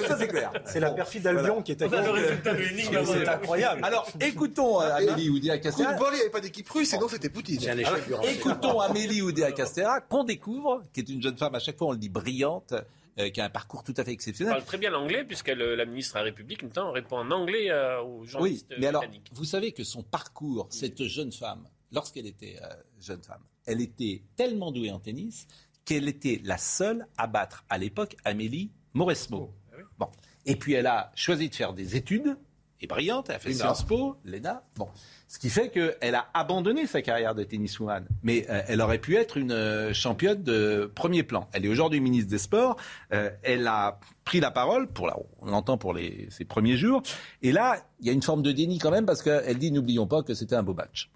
ça c'est clair. C'est la perfide Albion qui est le accusée. résultat de l'énigme. C'est incroyable. Alors écoutons euh, Amélie Coup de Oudéa-Castéra. bol, il n'y avait pas d'équipe russe, sinon c'était Poutine. C'est un échec du renseignement. Écoutons Amélie Oudéa-Castéra, qu'on découvre, qui est une jeune femme, à chaque fois on le dit brillante, euh, qui a un parcours tout à fait Elle exceptionnel. parle très bien l'anglais, puisque la ministre de la République, notamment, répond en anglais euh, aux Oui, journalistes mais alors, vous savez que son parcours, cette jeune femme, lorsqu'elle était euh, jeune femme, elle était tellement douée en tennis qu'elle était la seule à battre à l'époque Amélie Mauresmo. Bon. Et puis elle a choisi de faire des études, et brillante, elle a fait L'ENA. Sciences Po, l'ENA. Bon. Ce qui fait qu'elle a abandonné sa carrière de tenniswoman. Mais euh, elle aurait pu être une euh, championne de premier plan. Elle est aujourd'hui ministre des Sports. Euh, elle a pris la parole, pour la, on l'entend pour les, ses premiers jours. Et là, il y a une forme de déni quand même, parce qu'elle dit, n'oublions pas que c'était un beau match.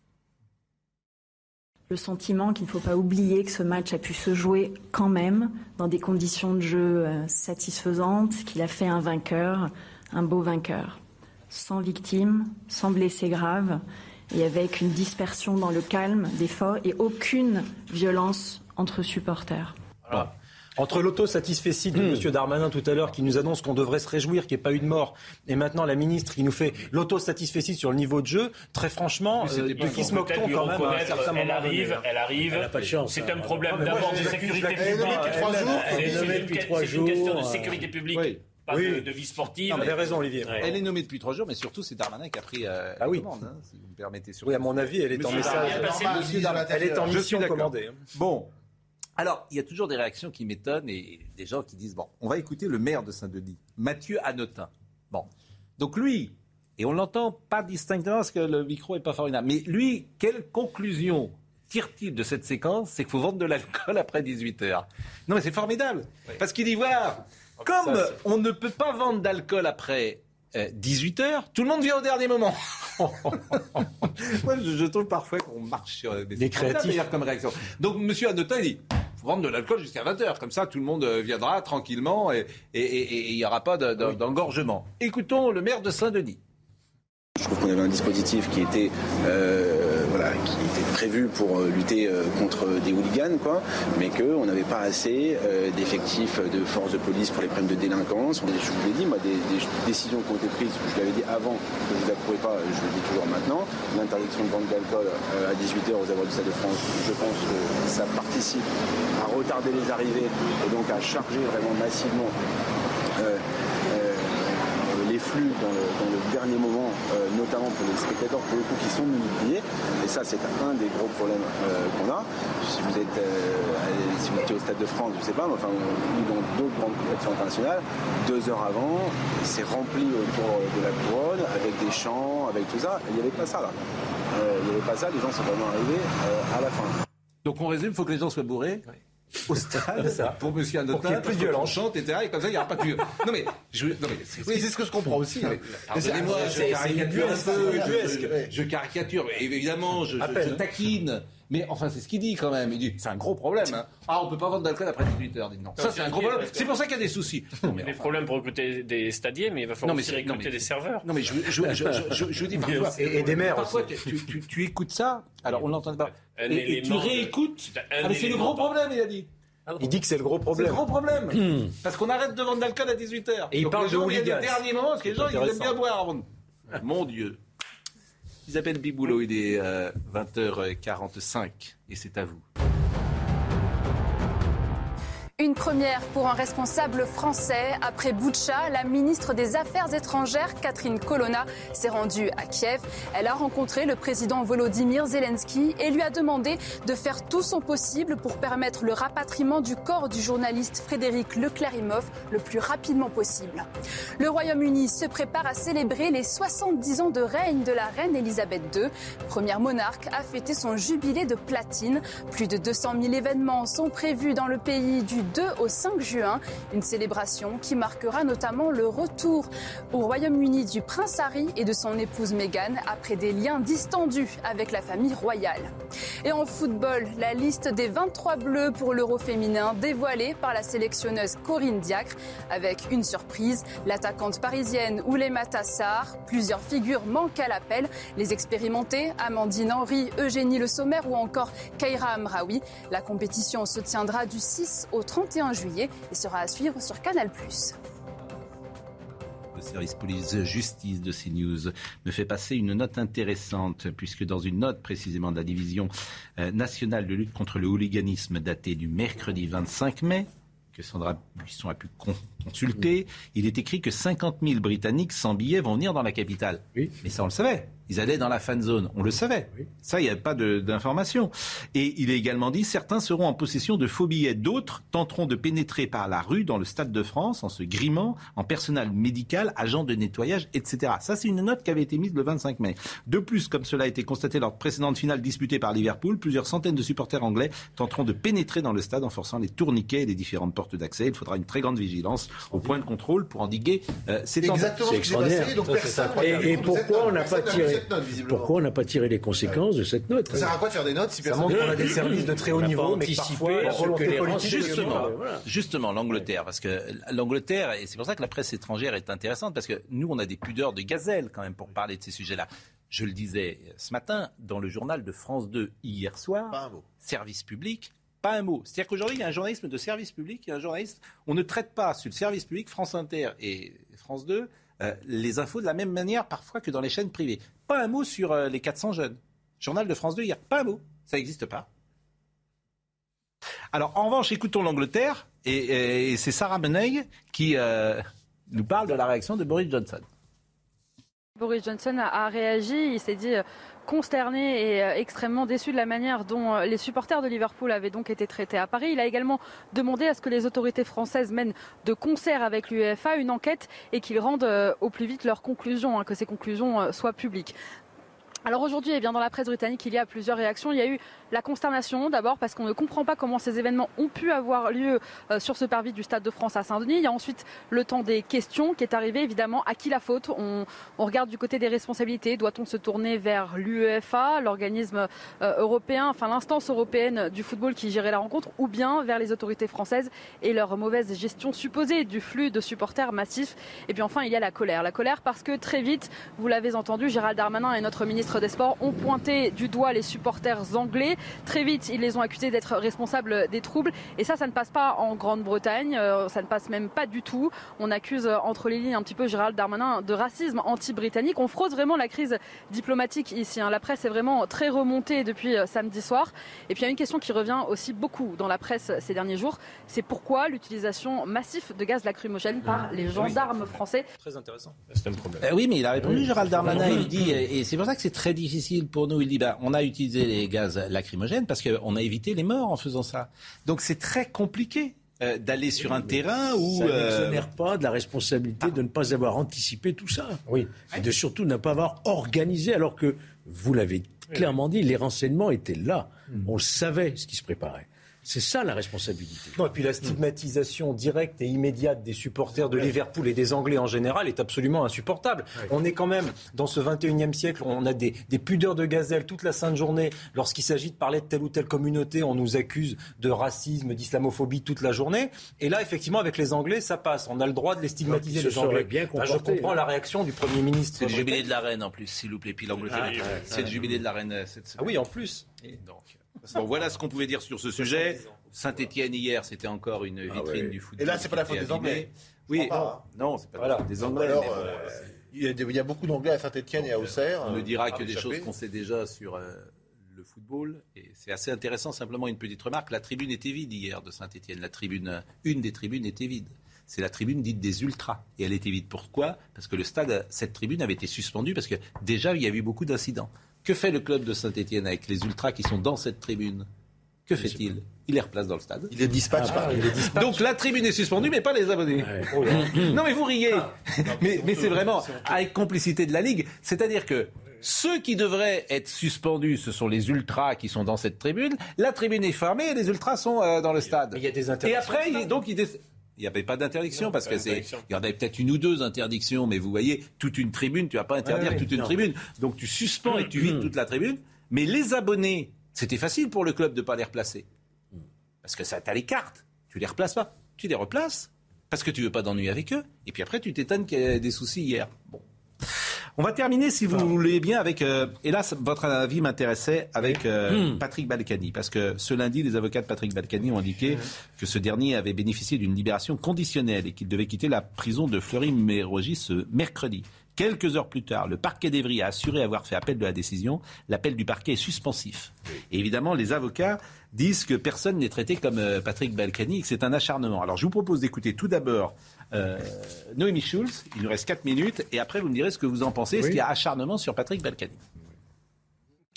Le sentiment qu'il ne faut pas oublier que ce match a pu se jouer quand même dans des conditions de jeu satisfaisantes, qu'il a fait un vainqueur, un beau vainqueur, sans victimes, sans blessés graves et avec une dispersion dans le calme d'efforts et aucune violence entre supporters. Voilà. Entre l'autosatisfecit de M. Darmanin tout à l'heure qui nous annonce qu'on devrait se réjouir qu'il n'y ait pas eu de mort, et maintenant la ministre qui nous fait l'autosatisfecit sur le niveau de jeu, très franchement, euh, de qui se moque-t-on quand même à un reconnaître, certain elle moment donné, arrive, hein. elle arrive. Elle n'a pas de chance, C'est hein. un problème mais moi, d'abord de sécurité publique. pas. Elle est nommée depuis trois Elle- jours. elle- Elle est c'est une- question de sécurité publique, oui. Pas Oui. de, de vie sportive. Vous avez raison, Olivier. Ouais. Elle est nommée depuis trois jours, mais surtout c'est Darmanin qui a pris euh, Ah oui. la commande, hein, si vous me permettez. sur Oui, à mon avis, elle est en message. Elle est en mission commandée. hein. Bon. Alors, il y a toujours des réactions qui m'étonnent et des gens qui disent bon, on va écouter le maire de Saint-Denis, Mathieu Hanotin. Bon. Donc lui, et on l'entend pas distinctement parce que le micro est pas formidable, mais lui, quelle conclusion tire-t-il de cette séquence? C'est qu'il faut vendre de l'alcool après 18h. Non, mais c'est formidable. Parce qu'il dit voilà, comme ça, on ne peut pas vendre d'alcool après 18h, tout le monde vient au dernier moment. Moi, je, je trouve parfois qu'on marche sur des Des créatifs. comme réaction. Donc, Monsieur Hanotin, il dit vendre de l'alcool jusqu'à 20h. Comme ça, tout le monde euh, viendra tranquillement et il n'y aura pas d'engorgement. Écoutons le maire de Saint-Denis. Je trouve qu'on avait un dispositif qui était, euh, qui était prévu pour euh, lutter euh, contre des hooligans, quoi, mais qu'on n'avait pas assez d'effectifs de forces de police pour les problèmes de délinquance. Je vous l'ai dit, moi, des, décisions qui ont été prises, je l'avais dit avant, que vous n'approuvez pas, je le dis toujours maintenant, l'interdiction de vente d'alcool à 18h aux avoirs du Stade de France, je pense que ça participe à retarder les arrivées et donc à charger vraiment massivement flux dans le, dernier moment, euh, notamment pour les spectateurs pour le coup qui sont multipliés. Et ça, c'est un des gros problèmes euh, qu'on a. Si vous êtes euh, si vous étiez au Stade de France, je ne sais pas, mais enfin, ou dans d'autres grandes compétitions internationales, deux heures avant, c'est rempli autour de la couronne avec des chants, avec tout ça. Il n'y avait pas ça là. il n'y avait pas ça. Les gens sont vraiment arrivés à la fin. Donc on résume, il faut que les gens soient bourrés au stade ça. pour Monsieur Anotin. Pour plus de violence. chante, etc. Et comme ça, il n'y aura pas de Non mais, je, non mais c'est, oui, c'est ce que je comprends aussi. Pardonnez-moi, je caricature un peu. Je, caricature, évidemment, je, je, taquine. Mais enfin, c'est ce qu'il dit quand même. Il dit, c'est un gros problème. Hein. Ah, on peut pas vendre d'alcool après 18 heures. non. Ça, c'est un gros problème. C'est pour ça qu'il y a des soucis. il y a des problèmes pour recruter des stadiers, mais il va falloir aussi recruter des serveurs. Non, mais je, je, je, je dis parfois. Et, des maires. Parfois, tu, tu, tu, écoutes ça. Alors, on l'entend pas. Et, tu réécoutes. Ah, c'est le gros problème, il a dit. Il dit que c'est le gros problème. C'est le gros problème. Parce qu'on arrête de vendre d'alcool à 18h. Et il parle de hooligans. Le dernier moment, parce que les gens, ils aiment bien boire avant. Mon Dieu. Isabelle Biboulot, il est 20h45 euh, et c'est à vous. Une première pour un responsable français. Après Boutcha, la ministre des Affaires étrangères, Catherine Colonna, s'est rendue à Kiev. Elle a rencontré le président Volodymyr Zelensky et lui a demandé de faire tout son possible pour permettre le rapatriement du corps du journaliste Frédéric Leclerimoff le plus rapidement possible. Le Royaume-Uni se prépare à célébrer les 70 ans de règne de la reine Elisabeth II. Première monarque a fêté son jubilé de platine. Plus de 200 000 événements sont prévus dans le pays du 2 au 5 juin. Une célébration qui marquera notamment le retour au Royaume-Uni du prince Harry et de son épouse Meghan après des liens distendus avec la famille royale. Et en football, la liste des 23 bleus pour l'Euro féminin dévoilée par la sélectionneuse Corinne Diacre avec une surprise, l'attaquante parisienne Oulema Tassar. Plusieurs figures manquent à l'appel, les expérimentés Amandine Henry, Eugénie Le Sommer ou encore Keira Amraoui. La compétition se tiendra du 6 au 30 31 juillet et sera à suivre sur Canal+. Le service police-justice de CNews me fait passer une note intéressante, puisque dans une note précisément de la division euh, nationale de lutte contre le hooliganisme datée du mercredi 25 mai, que Sandra Buisson a pu consulter, il est écrit que 50 000 Britanniques sans billets vont venir dans la capitale. Oui. Mais ça, on le savait. Ils allaient dans la fan zone. On le savait. Ça, il n'y a pas d'information. Et il est également dit certains seront en possession de faux billets. D'autres tenteront de pénétrer par la rue dans le Stade de France en se grimant en personnel médical, agent de nettoyage, etc. Ça, c'est une note qui avait été mise le 25 mai. De plus, comme cela a été constaté lors de précédentes finales disputées par Liverpool, plusieurs centaines de supporters anglais tenteront de pénétrer dans le stade en forçant les tourniquets et les différentes portes d'accès. Il faudra une très grande vigilance au point de contrôle pour endiguer euh, ces Exactement ce qui s'est passé. Donc et, et pourquoi on n'a pas tiré pourquoi on n'a pas tiré les conséquences de cette note Ça sert à quoi de faire des notes si montre qu'on a des services de très haut niveau, mais parfois, justement, justement l'Angleterre, parce que l'Angleterre, et c'est pour ça que la presse étrangère est intéressante, parce que nous, on a des pudeurs de gazelle quand même pour parler de ces sujets-là. Je le disais ce matin dans le journal de France 2 hier soir. Service public, pas un mot. C'est-à-dire qu'aujourd'hui, il y a un journalisme de service public, il y a un journaliste. On ne traite pas sur le service public, France Inter et France 2, euh, les infos de la même manière parfois que dans les chaînes privées. Pas un mot sur euh, les 400 jeunes. Journal de France 2 hier, pas un mot. Ça n'existe pas. Alors, en revanche, écoutons l'Angleterre, et, c'est Sarah Meneuil qui euh, nous parle de la réaction de Boris Johnson. Boris Johnson a, réagi, il s'est dit consterné et euh, extrêmement déçu de la manière dont euh, les supporters de Liverpool avaient donc été traités à Paris. Il a également demandé à ce que les autorités françaises mènent de concert avec l'UEFA une enquête et qu'ils rendent euh, au plus vite leurs conclusions, hein, que ces conclusions soient publiques. Alors aujourd'hui, eh bien, dans la presse britannique, il y a plusieurs réactions. Il y a eu La consternation d'abord parce qu'on ne comprend pas comment ces événements ont pu avoir lieu euh, sur ce parvis du Stade de France à Saint-Denis. Il y a ensuite le temps des questions qui est arrivé évidemment. À qui la faute? On, regarde du côté des responsabilités. Doit-on se tourner vers l'UEFA, l'organisme euh, européen, enfin l'instance européenne du football qui gérait la rencontre, ou bien vers les autorités françaises et leur mauvaise gestion supposée du flux de supporters massifs? Et puis enfin, il y a la colère. La colère parce que très vite, vous l'avez entendu, Gérald Darmanin et notre ministre des Sports ont pointé du doigt les supporters anglais. Très vite, ils les ont accusés d'être responsables des troubles. Et ça, ça ne passe pas en Grande-Bretagne. Euh, ça ne passe même pas du tout. On accuse entre les lignes un petit peu Gérald Darmanin de racisme anti-britannique. On fraude vraiment la crise diplomatique ici. Hein. La presse est vraiment très remontée depuis euh, samedi soir. Et puis il y a une question qui revient aussi beaucoup dans la presse ces derniers jours. C'est pourquoi l'utilisation massive de gaz lacrymogène par les gendarmes français. Très intéressant. C'est un problème. Euh, oui, mais il a répondu, Gérald Darmanin. Il dit, et c'est pour ça que c'est très difficile pour nous. Il dit, bah, on a utilisé les gaz lacrymogènes parce qu'on a évité les morts en faisant ça. Donc c'est très compliqué. Euh, d'aller sur un terrain où... Ça euh, n'exonère pas de la responsabilité de ne pas avoir anticipé tout ça. Oui. Et de surtout ne pas avoir organisé, alors que, vous l'avez clairement dit, les renseignements étaient là. Hmm. On savait ce qui se préparait. C'est ça la responsabilité. Non, et puis la stigmatisation directe et immédiate des supporters de Liverpool et des Anglais en général est absolument insupportable. On est quand même dans ce 21e siècle, on a des, pudeurs de gazelle toute la sainte journée. Lorsqu'il s'agit de parler de telle ou telle communauté, on nous accuse de racisme, d'islamophobie toute la journée. Et là, effectivement, avec les Anglais, ça passe. On a le droit de les stigmatiser, les Anglais. Bien je comprends la réaction du Premier ministre. C'est le jubilé de la reine en plus, s'il vous plaît. Puis l'Angleterre, ah, c'est le jubilé de la reine euh, cette semaine. Ah oui, en plus. Et donc voilà ce qu'on pouvait dire sur ce sujet. Saint-Etienne hier, c'était encore une ah vitrine du football. Et là, c'est pas la faute des Anglais. Oui, non, c'est pas la faute des Anglais. Euh, il, y a, beaucoup d'Anglais à Saint-Etienne et à Auxerre. On ne dira que des choses qu'on sait déjà sur euh, le football. Et c'est assez intéressant, simplement une petite remarque. La tribune était vide hier de Saint-Etienne. La tribune, une des tribunes était vide. C'est la tribune dite des ultras. Et elle était vide. Pourquoi? Parce que le stade, cette tribune avait été suspendue parce que déjà, il y a eu beaucoup d'incidents. Que fait le club de Saint-Etienne avec les ultras qui sont dans cette tribune? Que fait-il? il les replace dans le stade? Il les dispatche. Ah, Donc la tribune est suspendue, mais pas les abonnés. Oh non, mais vous riez. Ah. mais, c'est vraiment avec complicité de la Ligue. C'est-à-dire que ceux qui devraient être suspendus, ce sont les ultras qui sont dans cette tribune. La tribune est fermée et les ultras sont euh, dans le stade. il y a des et après, donc, il il n'y avait pas d'interdiction parce que c'est, il y en avait peut-être une ou deux interdictions, mais vous voyez, toute une tribune, tu vas pas interdire toute une tribune. Donc tu suspends et tu vides toute la tribune. Mais les abonnés, c'était facile pour le club de ne pas les replacer. Parce que ça, as les cartes. Tu les replaces pas. Tu les replaces parce que tu veux pas d'ennui avec eux. Et puis après, tu t'étonnes qu'il y ait des soucis hier. Bon. On va terminer, si vous voulez bien, avec. Euh, et là, votre avis m'intéressait avec euh, hmm. Patrick Balkany. Parce que ce lundi, les avocats de Patrick Balkany ont indiqué que ce dernier avait bénéficié d'une libération conditionnelle et qu'il devait quitter la prison de Fleury-Mérogis ce mercredi. Quelques heures plus tard, le parquet d'Evry a assuré avoir fait appel de la décision. L'appel du parquet est suspensif. Et évidemment, les avocats disent que personne n'est traité comme euh, Patrick Balkany et que c'est un acharnement. Alors je vous propose d'écouter tout d'abord euh, Noémie Schulz, il nous reste 4 minutes, et après vous me direz ce que vous en pensez. Est-ce qu'il y a acharnement sur Patrick Balkany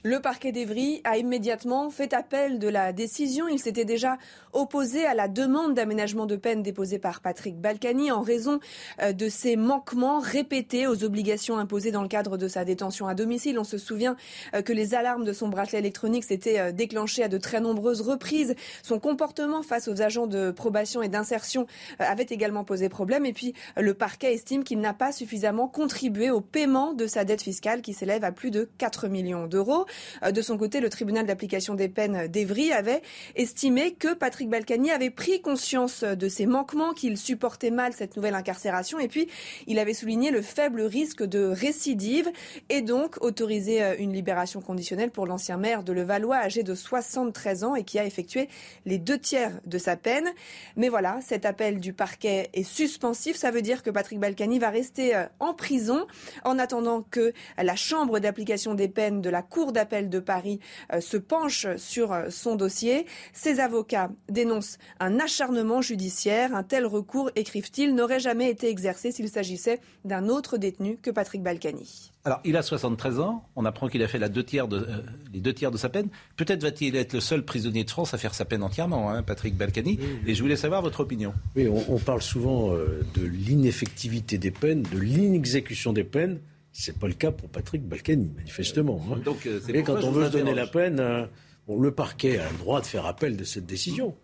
le parquet d'Evry a immédiatement fait appel de la décision. Il s'était déjà opposé à la demande d'aménagement de peine déposée par Patrick Balkany en raison euh, de ses manquements répétés aux obligations imposées dans le cadre de sa détention à domicile. On se souvient euh, que les alarmes de son bracelet électronique s'étaient euh, déclenchées à de très nombreuses reprises. Son comportement face aux agents de probation et d'insertion avait également posé problème. Et puis, le parquet estime qu'il n'a pas suffisamment contribué au paiement de sa dette fiscale qui s'élève à plus de 4 millions d'euros. Euh, de son côté, le tribunal d'application des peines d'Evry avait estimé que Patrick Balkany avait pris conscience de ses manquements, qu'il supportait mal cette nouvelle incarcération et puis il avait souligné le faible risque de récidive et donc autorisé euh, une libération conditionnelle pour l'ancien maire de Levallois âgé de 73 ans et qui a effectué les deux tiers de sa peine. Mais voilà, cet appel du parquet est suspensif. Ça veut dire que Patrick Balkany va rester euh, en prison en attendant que la chambre d'application des peines de la Cour d'appel de Paris euh, se penche sur euh, son dossier. Ses avocats dénoncent un acharnement judiciaire. Un tel recours, écrivent-ils, n'aurait jamais été exercé s'il s'agissait d'un autre détenu que Patrick Balkany. Alors, il a 73 ans. On apprend qu'il a fait la deux tiers de, euh, les deux tiers de sa peine. Peut-être va-t-il être le seul prisonnier de France à faire sa peine entièrement, hein, Patrick Balkany. Et je voulais savoir votre opinion. Oui, on, parle souvent de l'ineffectivité des peines, de l'inexécution des peines. C'est pas le cas pour Patrick Balkany, manifestement. Hein. Donc, euh, quand on veut se donner la peine, euh, Bon, le parquet a le droit de faire appel de cette décision.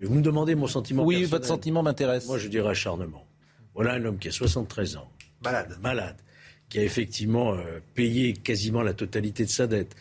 Mais vous me demandez mon sentiment Oui, personnel. votre sentiment m'intéresse. Moi, je dirais acharnement. Voilà un homme qui a 73 ans, Malade. malade, qui a effectivement euh, payé quasiment la totalité de sa dette,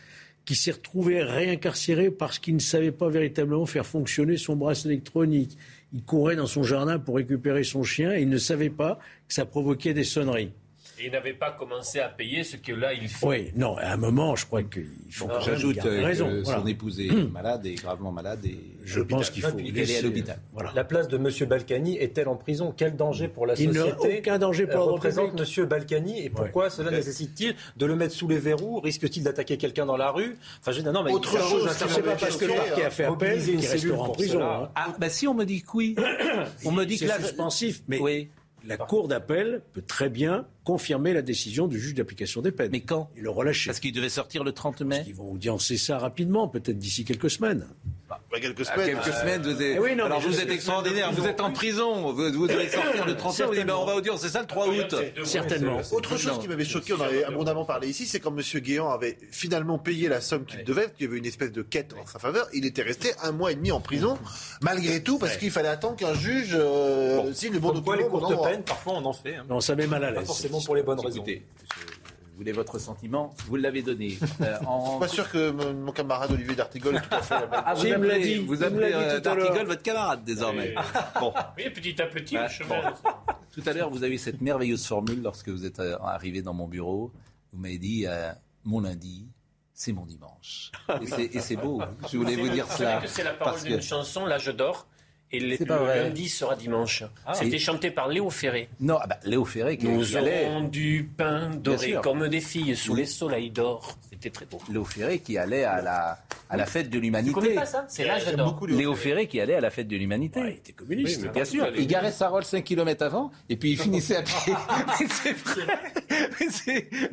qui s'est retrouvé réincarcéré parce qu'il ne savait pas véritablement faire fonctionner son bracelet électronique. Il courait dans son jardin pour récupérer son chien et il ne savait pas que ça provoquait des sonneries. Et il n'avait pas commencé à payer ce que là il fait. Oui, non, à un moment, je crois qu'il faut même J'ajoute euh, raison. que voilà. son épouse est malade et gravement malade. Et Je pense qu'il faut laisser- à l'hôpital. Voilà. La place de M. Balkany est-elle en prison? Quel danger pour la Il n'a société aucun danger pour euh, l'ordre représente. M. Balkany et pourquoi cela nécessite-t-il de le mettre sous les verrous? Risque-t-il d'attaquer quelqu'un dans la rue? Enfin, je dis, non, mais Autre chose un m'avait certain pas parce que le parquet a fait appel une cellule en prison. hein. Ah, bah si on me dit que oui. on me dit que C'est là. suspensif, mais Oui. la Cour d'appel peut très bien confirmer la décision du juge d'application des peines. Mais quand Et le relâcher. Parce qu'il devait sortir le 30 mai. Ils vont audiencer ça rapidement, peut-être d'ici quelques semaines. Bah, quelques À semaines. quelques semaines, vous êtes, Eh oui, non, alors vous êtes extraordinaire, vous êtes en prison, vous, vous devez sortir le 30 mai, vous dites, ben, on va audience, c'est ça le 3 août Certainement. Autre chose qui m'avait choqué, on en avait abondamment parlé ici, c'est quand M. Guéant avait finalement payé la somme qu'il devait, qu'il y avait une espèce de quête en sa faveur, il était resté un mois et demi en prison, malgré tout, parce qu'il fallait attendre qu'un juge euh, signe le bon les document. au bon courtes peines, parfois on en fait. hein. Non, ça met mal à l'aise. Pour les bonnes raisons. Écoutez, je voulez votre sentiment, vous l'avez donné. Euh, Je en... suis pas sûr que mon mon camarade Olivier d'Artigol tout à fait la même. Ah, vous appelez, dit, vous appelez euh, tout à l'heure. D'Artigol votre camarade désormais. Bon, Oui, petit à petit, Ah, le chemin. tout à l'heure, vous avez eu cette merveilleuse formule lorsque vous êtes euh, arrivé dans mon bureau. Vous m'avez dit euh, mon lundi, c'est mon dimanche. Et c'est- beau. Je voulais vous dire Vous savez ça. que c'est la parole que- d'une chanson, L'âge d'or. Et le, le lundi sera dimanche. Ah. C'était Et- chanté par Léo Ferré. Non, ah bah, Léo Ferré qui, Nous allait. aurons du pain doré comme des filles sous les soleils d'or. C'était très beau. Léo Ferré qui allait à la, à la fête de l'humanité. C'est l'âge d'or. Léo Ferré qui allait à la fête de l'humanité. Il était communiste. Oui, Bien sûr, il garait sa Rolls 5 km avant et puis il finissait à pied. mais c'est vrai,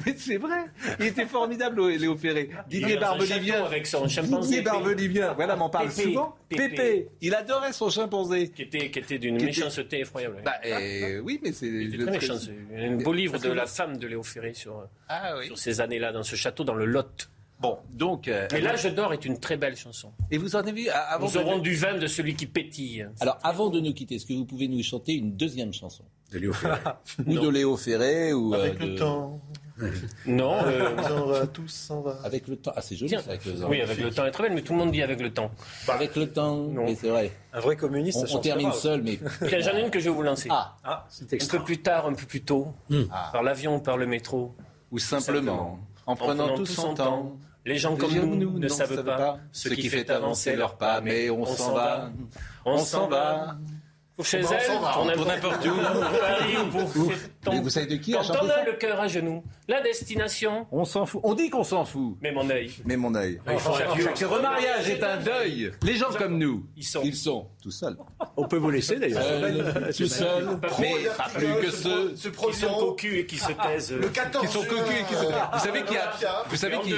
mais c'est, vrai. Il était formidable, Léo Ferré. Didier Barbelivien. avec son chimpanzé. Didier Barbelivien, voilà, m'en parle Pépé. souvent. Pépé. Pépé. Il adorait son chimpanzé. Qui était, qui était d'une était- méchanceté effroyable. Bah, euh, oui, mais c'est. Il était très méchant. C'est un beau livre de la femme de Léo Ferré sur, Ah oui. sur ces années-là, dans ce château, dans le Lot. Bon, donc. euh, Mais l'âge d'or est une très belle chanson. et vous en avez vu ah, avant Nous de- aurons du vin de celui qui pétille. Alors, avant de nous quitter, est-ce que vous pouvez nous chanter une deuxième chanson? De Léo Ferré. Ou de Léo Ferré ou euh, Avec de- le temps, Non, euh, on va, tous s'en va. Avec le temps. Ah, c'est joli Tiens. ça. Avec le temps. oui, avec le temps est très belle, mais tout le monde dit avec le temps. Avec le temps. Non. Mais c'est vrai. Un vrai communiste, On, ça on termine pas. seul, mais. J'en ai une que je vais vous lancer. Ah, Ah, c'est un extra. peu plus tard, un peu plus tôt, par l'avion ou par le métro, ou simplement, en prenant tout son temps. Les gens comme nous ne savent pas ce qui fait avancer leur pas, mais on s'en va. On s'en va. Pour chez elle, pour n'importe où. Pour Paris pour Mais vous savez de qui Quand on a le cœur à genoux, la destination, On s'en fout. On dit qu'on s'en fout. mais mon œil. Mais mon œil. Chaque- remariage est un deuil. Les gens comme nous, Ils sont. ils sont tout seuls. On peut vous laisser d'ailleurs. Seuls, tout seuls, mais pas plus que ceux Ce Qui sont cocus et qui se taisent. le 14 qui sont juin, cocus et qui se... Vous savez qui a... Vous savez qui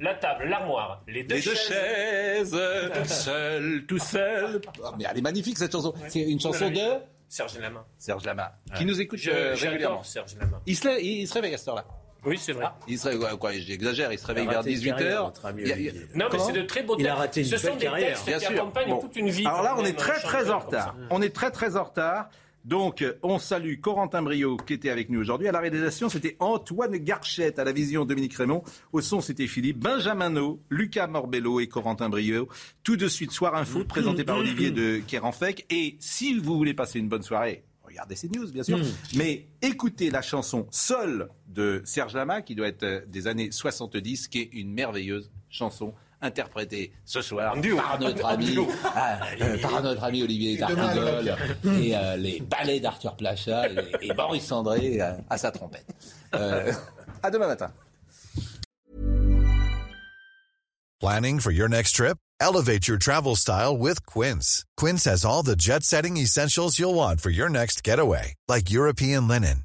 La table, l'armoire, les deux Les deux chaises. chaises, tout seul, tout seul. Ah, mais elle est magnifique cette chanson. C'est une chanson de Serge Lama. Serge Lama, qui nous écoute euh, Je- régulièrement. J'adore Serge Lama. Il se, lève- il se réveille à cette heure-là. Oui, c'est vrai. Il se réveille, quoi, j'exagère, il se réveille vers raté une 18 carrière, h notre ami Olivier. Non, mais c'est de très beaux Il a textes. raté une Ce sont des carrière. textes Bien qui sûr. accompagnent Bon. toute une vie. Alors là, on est très très en retard. On est très très en retard. Donc, euh, on salue Corentin Brio qui était avec nous aujourd'hui. À la réalisation, c'était Antoine Garchette. À la vision, Dominique Raymond. Au son, c'était Philippe Benjamin No, Lucas Morbello et Corentin Brio. Tout de suite, Soir Info, présenté par Olivier de Kéranfec. Et si vous voulez passer une bonne soirée, regardez ces news, bien sûr. Mais écoutez la chanson Seul de Serge Lama, qui doit être euh, des années 70, qui est une merveilleuse chanson interprétée ce soir par notre ami, ah, euh, par notre ami Olivier D'Artigol et euh, les ballets d'Arthur Plachat et, et Boris André euh, à sa trompette. Euh, à demain matin. Planning for your next trip? Elevate your travel style with Quince. Quince has all the jet setting essentials you'll want for your next getaway, like European linen,